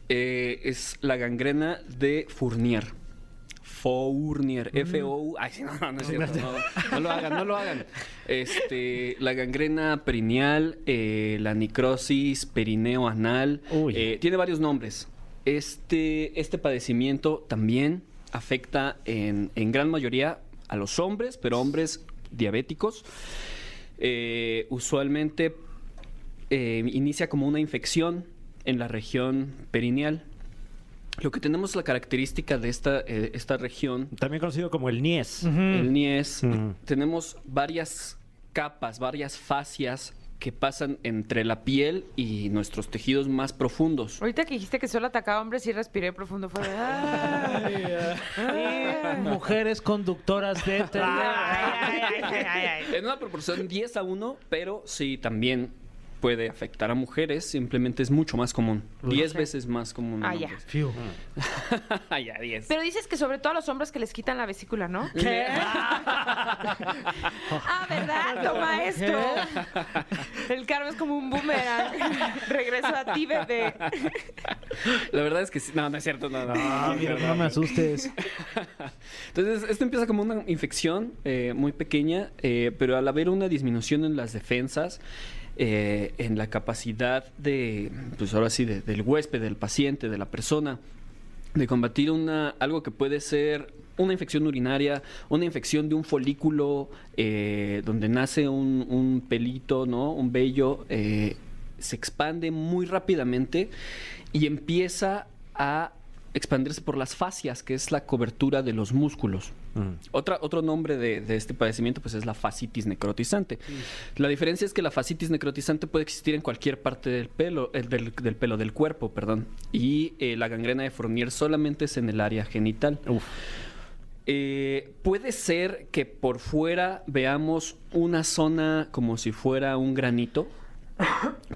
eh, es la gangrena de Fournier. Fournier, F-O-U. Ay, sí, no, no, no es cierto. No, no lo hagan, no lo hagan. Este, la gangrena perineal, eh, la necrosis perineo anal, eh, tiene varios nombres. Este, este padecimiento también afecta en, en gran mayoría a los hombres, pero hombres diabéticos. Eh, usualmente inicia como una infección en la región perineal. Lo que tenemos la característica de esta, eh, esta región, También conocido como el Nies. el NIES, tenemos varias capas, varias fascias que pasan entre la piel y nuestros tejidos más profundos. Ahorita que dijiste que solo atacaba hombres, sí respiré profundo. Fue de, "Ay, ay". Mujeres conductoras de ay, ay, ay. En una proporción 10 a 1, pero sí también puede afectar a mujeres, simplemente es mucho más común. 10 Ok. veces más común. Ah, ya. Fiu. Ah, ya, 10. Pero dices que sobre todo a los hombres que les quitan la vesícula, ¿no? ¿Qué? Ah, ¿verdad? Toma esto. El karma es como un boomerang. Regreso a ti, bebé. La verdad es que sí. No, no es cierto, no, no. Ah, mira, no me asustes. Entonces, esto empieza como una infección eh, muy pequeña, eh, pero al haber una disminución en las defensas, eh, en la capacidad de, pues ahora sí, de- del huésped, del paciente, de la persona, de combatir una, algo que puede ser una infección urinaria, una infección de un folículo eh, donde nace un, pelito, ¿no? Un vello, eh, se expande muy rápidamente y empieza a expandirse por las fascias, que es la cobertura de los músculos. Mm. Otra, otro nombre de, de este padecimiento pues es la fascitis necrotizante. La diferencia es que la fascitis necrotizante puede existir en cualquier parte del pelo, eh, del, del pelo, del cuerpo, perdón. Y eh, la gangrena de Fournier solamente es en el área genital. Uf. Eh, puede ser que por fuera veamos una zona como si fuera un granito,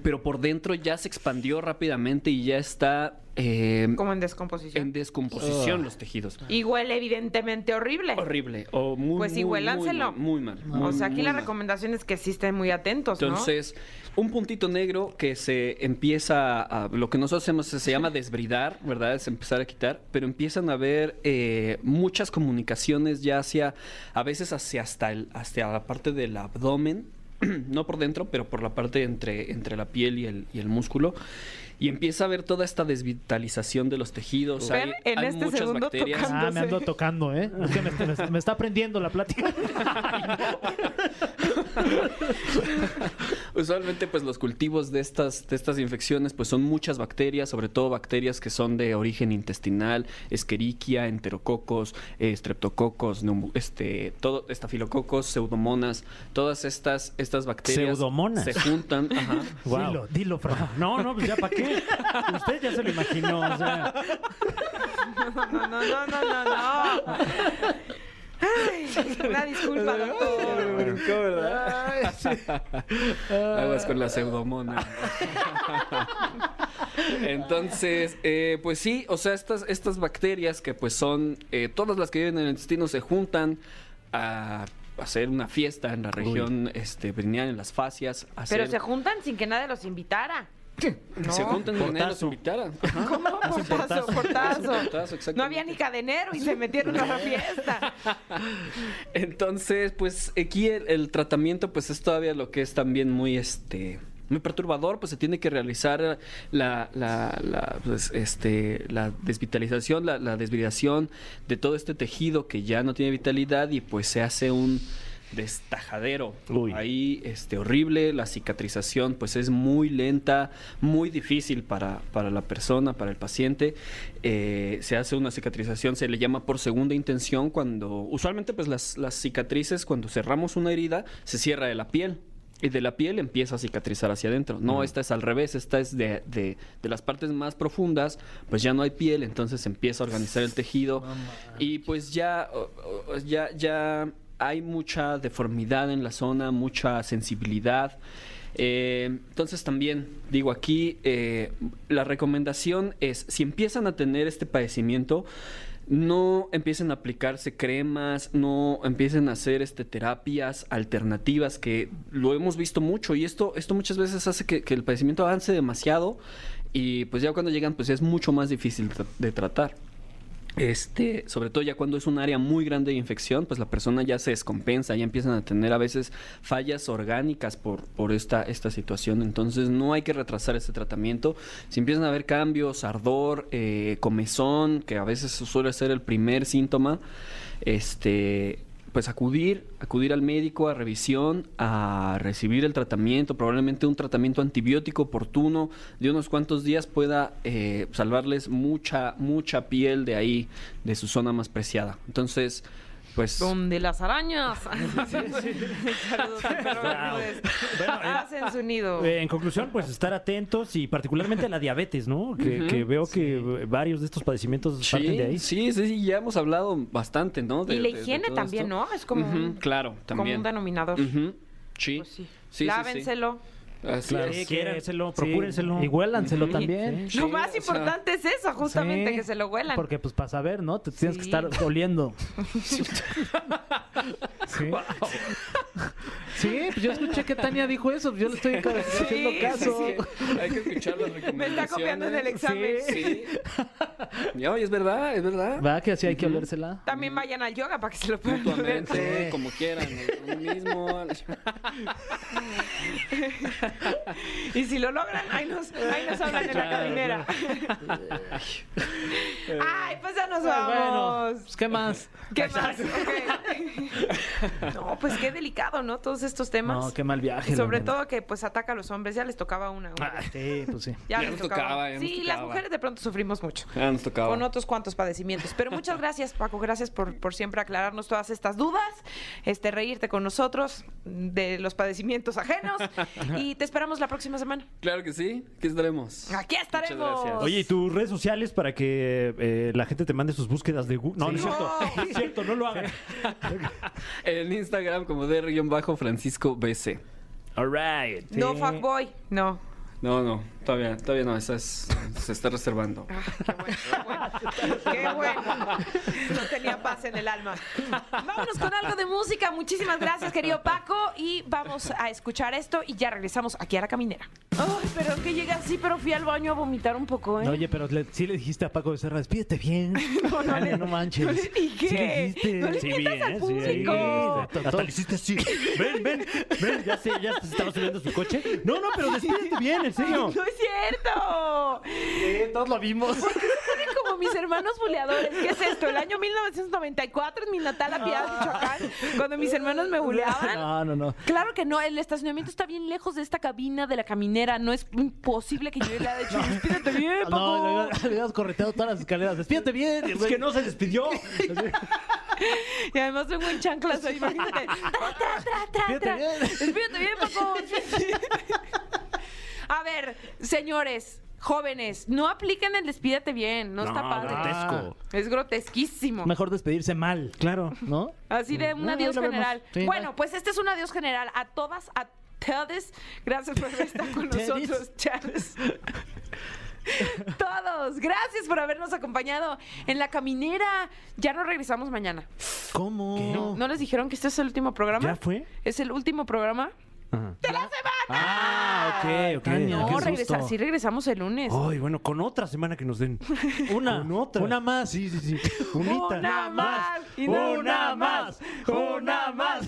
pero por dentro ya se expandió rápidamente y ya está eh, Como en descomposición. en descomposición los tejidos. Y huele evidentemente horrible. Horrible o muy, Pues muy, huélanselo. Muy mal. muy mal, O sea, aquí la mal. recomendación es que sí estén muy atentos, ¿no? Entonces, un puntito negro que se empieza a. Lo que nosotros hacemos se llama desbridar, ¿verdad? Es empezar a quitar, pero empiezan a haber eh, muchas comunicaciones ya hacia. A veces hacia hasta, el, hacia la parte del abdomen, no por dentro, pero por la parte entre, entre la piel y el, y el músculo. Y empieza a haber toda esta desvitalización de los tejidos. Ven, en este muchas segundo bacterias. Ah, me ando tocando, ¿eh? Es que me, me- me está aprendiendo la plática. Usualmente, pues los cultivos de estas, de estas infecciones, pues son muchas bacterias, sobre todo bacterias que son de origen intestinal, Escherichia, enterococos, eh, streptococos, neumo- este, todo, estafilococos, pseudomonas, todas estas, estas bacterias ¿Pseudomonas? se juntan. ajá. Wow. Dilo, dilo, Fran. No, no, pues ya para qué. Usted ya se lo imaginó. O sea, No, no, no, no, no, no. Ay, una disculpa, doctor. Aguas con la pseudomona. Entonces, eh, pues sí, o sea, estas, estas bacterias que pues son, eh, todas las que viven en el intestino se juntan a hacer una fiesta en la región este, perineal, en las fascias. Pero se juntan sin que nadie los invitara. No. se juntan Portazo. se invitaran. ¿Cómo? Portazo, portazo. Portazo. No había ni cadenero y se metieron a la fiesta. Entonces, pues aquí el, el tratamiento pues es todavía lo que es también muy este muy perturbador, pues se tiene que realizar la, la, la, pues, este, la desvitalización, la, la desviridación de todo este tejido que ya no tiene vitalidad y pues se hace un destajadero Uy. ahí este horrible la cicatrización pues es muy lenta muy difícil para, para la persona para el paciente Eh, se hace una cicatrización se le llama por segunda intención cuando usualmente pues las, las cicatrices cuando cerramos una herida se cierra de la piel y de la piel empieza a cicatrizar hacia adentro. No, esta es al revés, esta es de, de- de las partes más profundas, pues ya no hay piel, entonces empieza a organizar el tejido y pues ya, ya hay mucha deformidad en la zona, mucha sensibilidad. Eh, entonces también digo aquí, eh, la recomendación es, si empiezan a tener este padecimiento, no empiecen a aplicarse cremas, no empiecen a hacer este, terapias alternativas, que lo hemos visto mucho y esto, esto muchas veces hace que, que el padecimiento avance demasiado y pues ya cuando llegan pues es mucho más difícil de tratar. Este, sobre todo ya cuando es un área muy grande de infección, pues la persona ya se descompensa, ya empiezan a tener a veces fallas orgánicas por, por esta, esta situación. Entonces no hay que retrasar este tratamiento. Si empiezan a haber cambios, ardor, eh, comezón, que a veces suele ser el primer síntoma, este, pues acudir, acudir al médico a revisión, a recibir el tratamiento, probablemente un tratamiento antibiótico oportuno de unos cuantos días pueda eh, salvarles mucha, mucha piel de ahí, de su zona más preciada. Entonces, pues... Donde las arañas. Saludos. Hacen su nido. eh, en conclusión, pues estar atentos y particularmente a la diabetes, ¿no? Que, veo que varios de estos padecimientos parten de ahí. Sí, sí, sí, ya hemos hablado bastante, ¿no? De- y la de- de higiene también, esto. ¿no? Es como, un, claro, como también. un denominador. Sí. Pues sí. Sí, sí, sí. Lávenselo. Así Claro. es. Sí, quiérenselo, Sí, procúrenselo. Y huélanselo también. Sí, Lo más o sea, importante es eso, justamente, Sí, que se lo huelan. Porque pues para saber, ¿no? Te tienes que estar oliendo. sí. Sí, pues yo escuché que Tania dijo eso, pues yo le estoy haciendo Sí, caso. sí, Sí, hay que escuchar las Me recomendaciones. está copiando en el examen. Sí. Oye, es verdad, es verdad. Va que así hay que olérsela. También vayan al yoga para que se lo puedan. Mutuamente, como quieran, mismo. Y si lo logran, ahí nos, ahí nos hablan en la caminera. Ay, pues ya nos Bueno, vamos. pues ¿qué más? ¿Qué más? No, pues qué delicado, ¿no? Todos estos temas. No, qué mal viaje. Sobre todo que pues ataca a los hombres. Ya les tocaba una. Ah, vez. sí, pues sí. Ya, Ya les nos tocaba. tocaba, ya nos sí, las mujeres de pronto sufrimos mucho. Ah, nos tocaba. Con otros cuantos padecimientos. Pero muchas gracias, Paco. Gracias por, por siempre aclararnos todas estas dudas, este reírte con nosotros de los padecimientos ajenos. Y te esperamos la próxima semana. Claro que sí, aquí estaremos. Aquí estaremos. Muchas gracias. Oye, ¿y tus redes sociales para que eh, la gente te mande sus búsquedas de Google. No, no es cierto. No es cierto, no lo hagan. En Instagram como de-francisco BC. All right. No, fuckboy. No. No, no, todavía, todavía no, esa es, se está reservando. Ah, qué bueno, qué bueno. Qué bueno. No tenía paz en el alma. Vámonos con algo de música. Muchísimas gracias, querido Paco. Y vamos a escuchar esto y ya regresamos aquí a la caminera. Ay, pero que llega así, pero fui al baño a vomitar un poco, ¿eh? No, oye, pero le- sí le dijiste a Paco Becerra, despídete bien. No, no, manches. No le dije. Sí le dijiste. No le Sí, bien, al sí, público. sí. Hasta le hiciste así. Ven, ven, ven. Ya sé, ya se estaba subiendo su coche. No, no, pero despídete bien, en serio. No es cierto. todos lo vimos. Como mis hermanos buleadores. ¿Qué es esto? El año 1994 en mi natal a Piedad, Michoacán, cuando mis hermanos me buleaban. No, no, no. Claro que no, el estacionamiento está bien lejos de esta cabina de la caminera. No es imposible que yo le haya dicho, despídete bien, Paco. No, le habías correteado todas las escaleras. Despídete bien. Es que no se despidió. Y además vengo en chanclas, ahí, imagínate. Tra, tra, tra, tra, Despídete tra. bien. Despídete bien, Paco. A ver, señores, jóvenes, no apliquen el despídete bien. No, está padre. grotesco. Es grotesquísimo. Mejor despedirse mal. Claro. ¿No? Así de un No, adiós vemos. general. Sí, bueno, pues este es un adiós general a todas, a todos. Gracias por estar con Tedis. nosotros, Charles. Todos, gracias por habernos acompañado en la caminera. Ya no regresamos mañana. ¿Cómo? ¿No les dijeron que este es el último programa? ¿Ya fue? ¿Es el último programa? Ajá. ¡De la semana! Ah, ok, ok. Tania, No, qué regresa, susto. sí regresamos el lunes. Ay, bueno, con otra semana que nos den. Una. Con otra. Una más. Sí, sí, sí. Unita. Una más. y no Una más. Una más.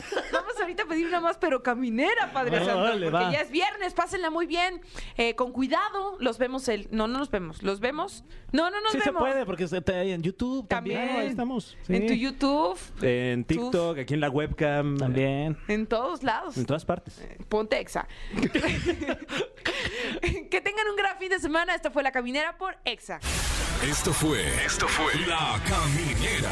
Ahorita a pedir una más, pero caminera, Padre Santo. órale, porque va. ya es viernes, pásenla muy bien. Eh, con cuidado, los vemos el. No, no nos vemos. ¿Los vemos? No, no nos Sí se vemos. puede porque está ahí en YouTube También. también. Ahí estamos. En tu Sí. YouTube, En TikTok, aquí en la webcam. También. en todos lados. En todas partes. Ponte exa. que tengan un gran fin de semana. Esta fue La Caminera por Exa. Esto fue. Esto fue. La Caminera.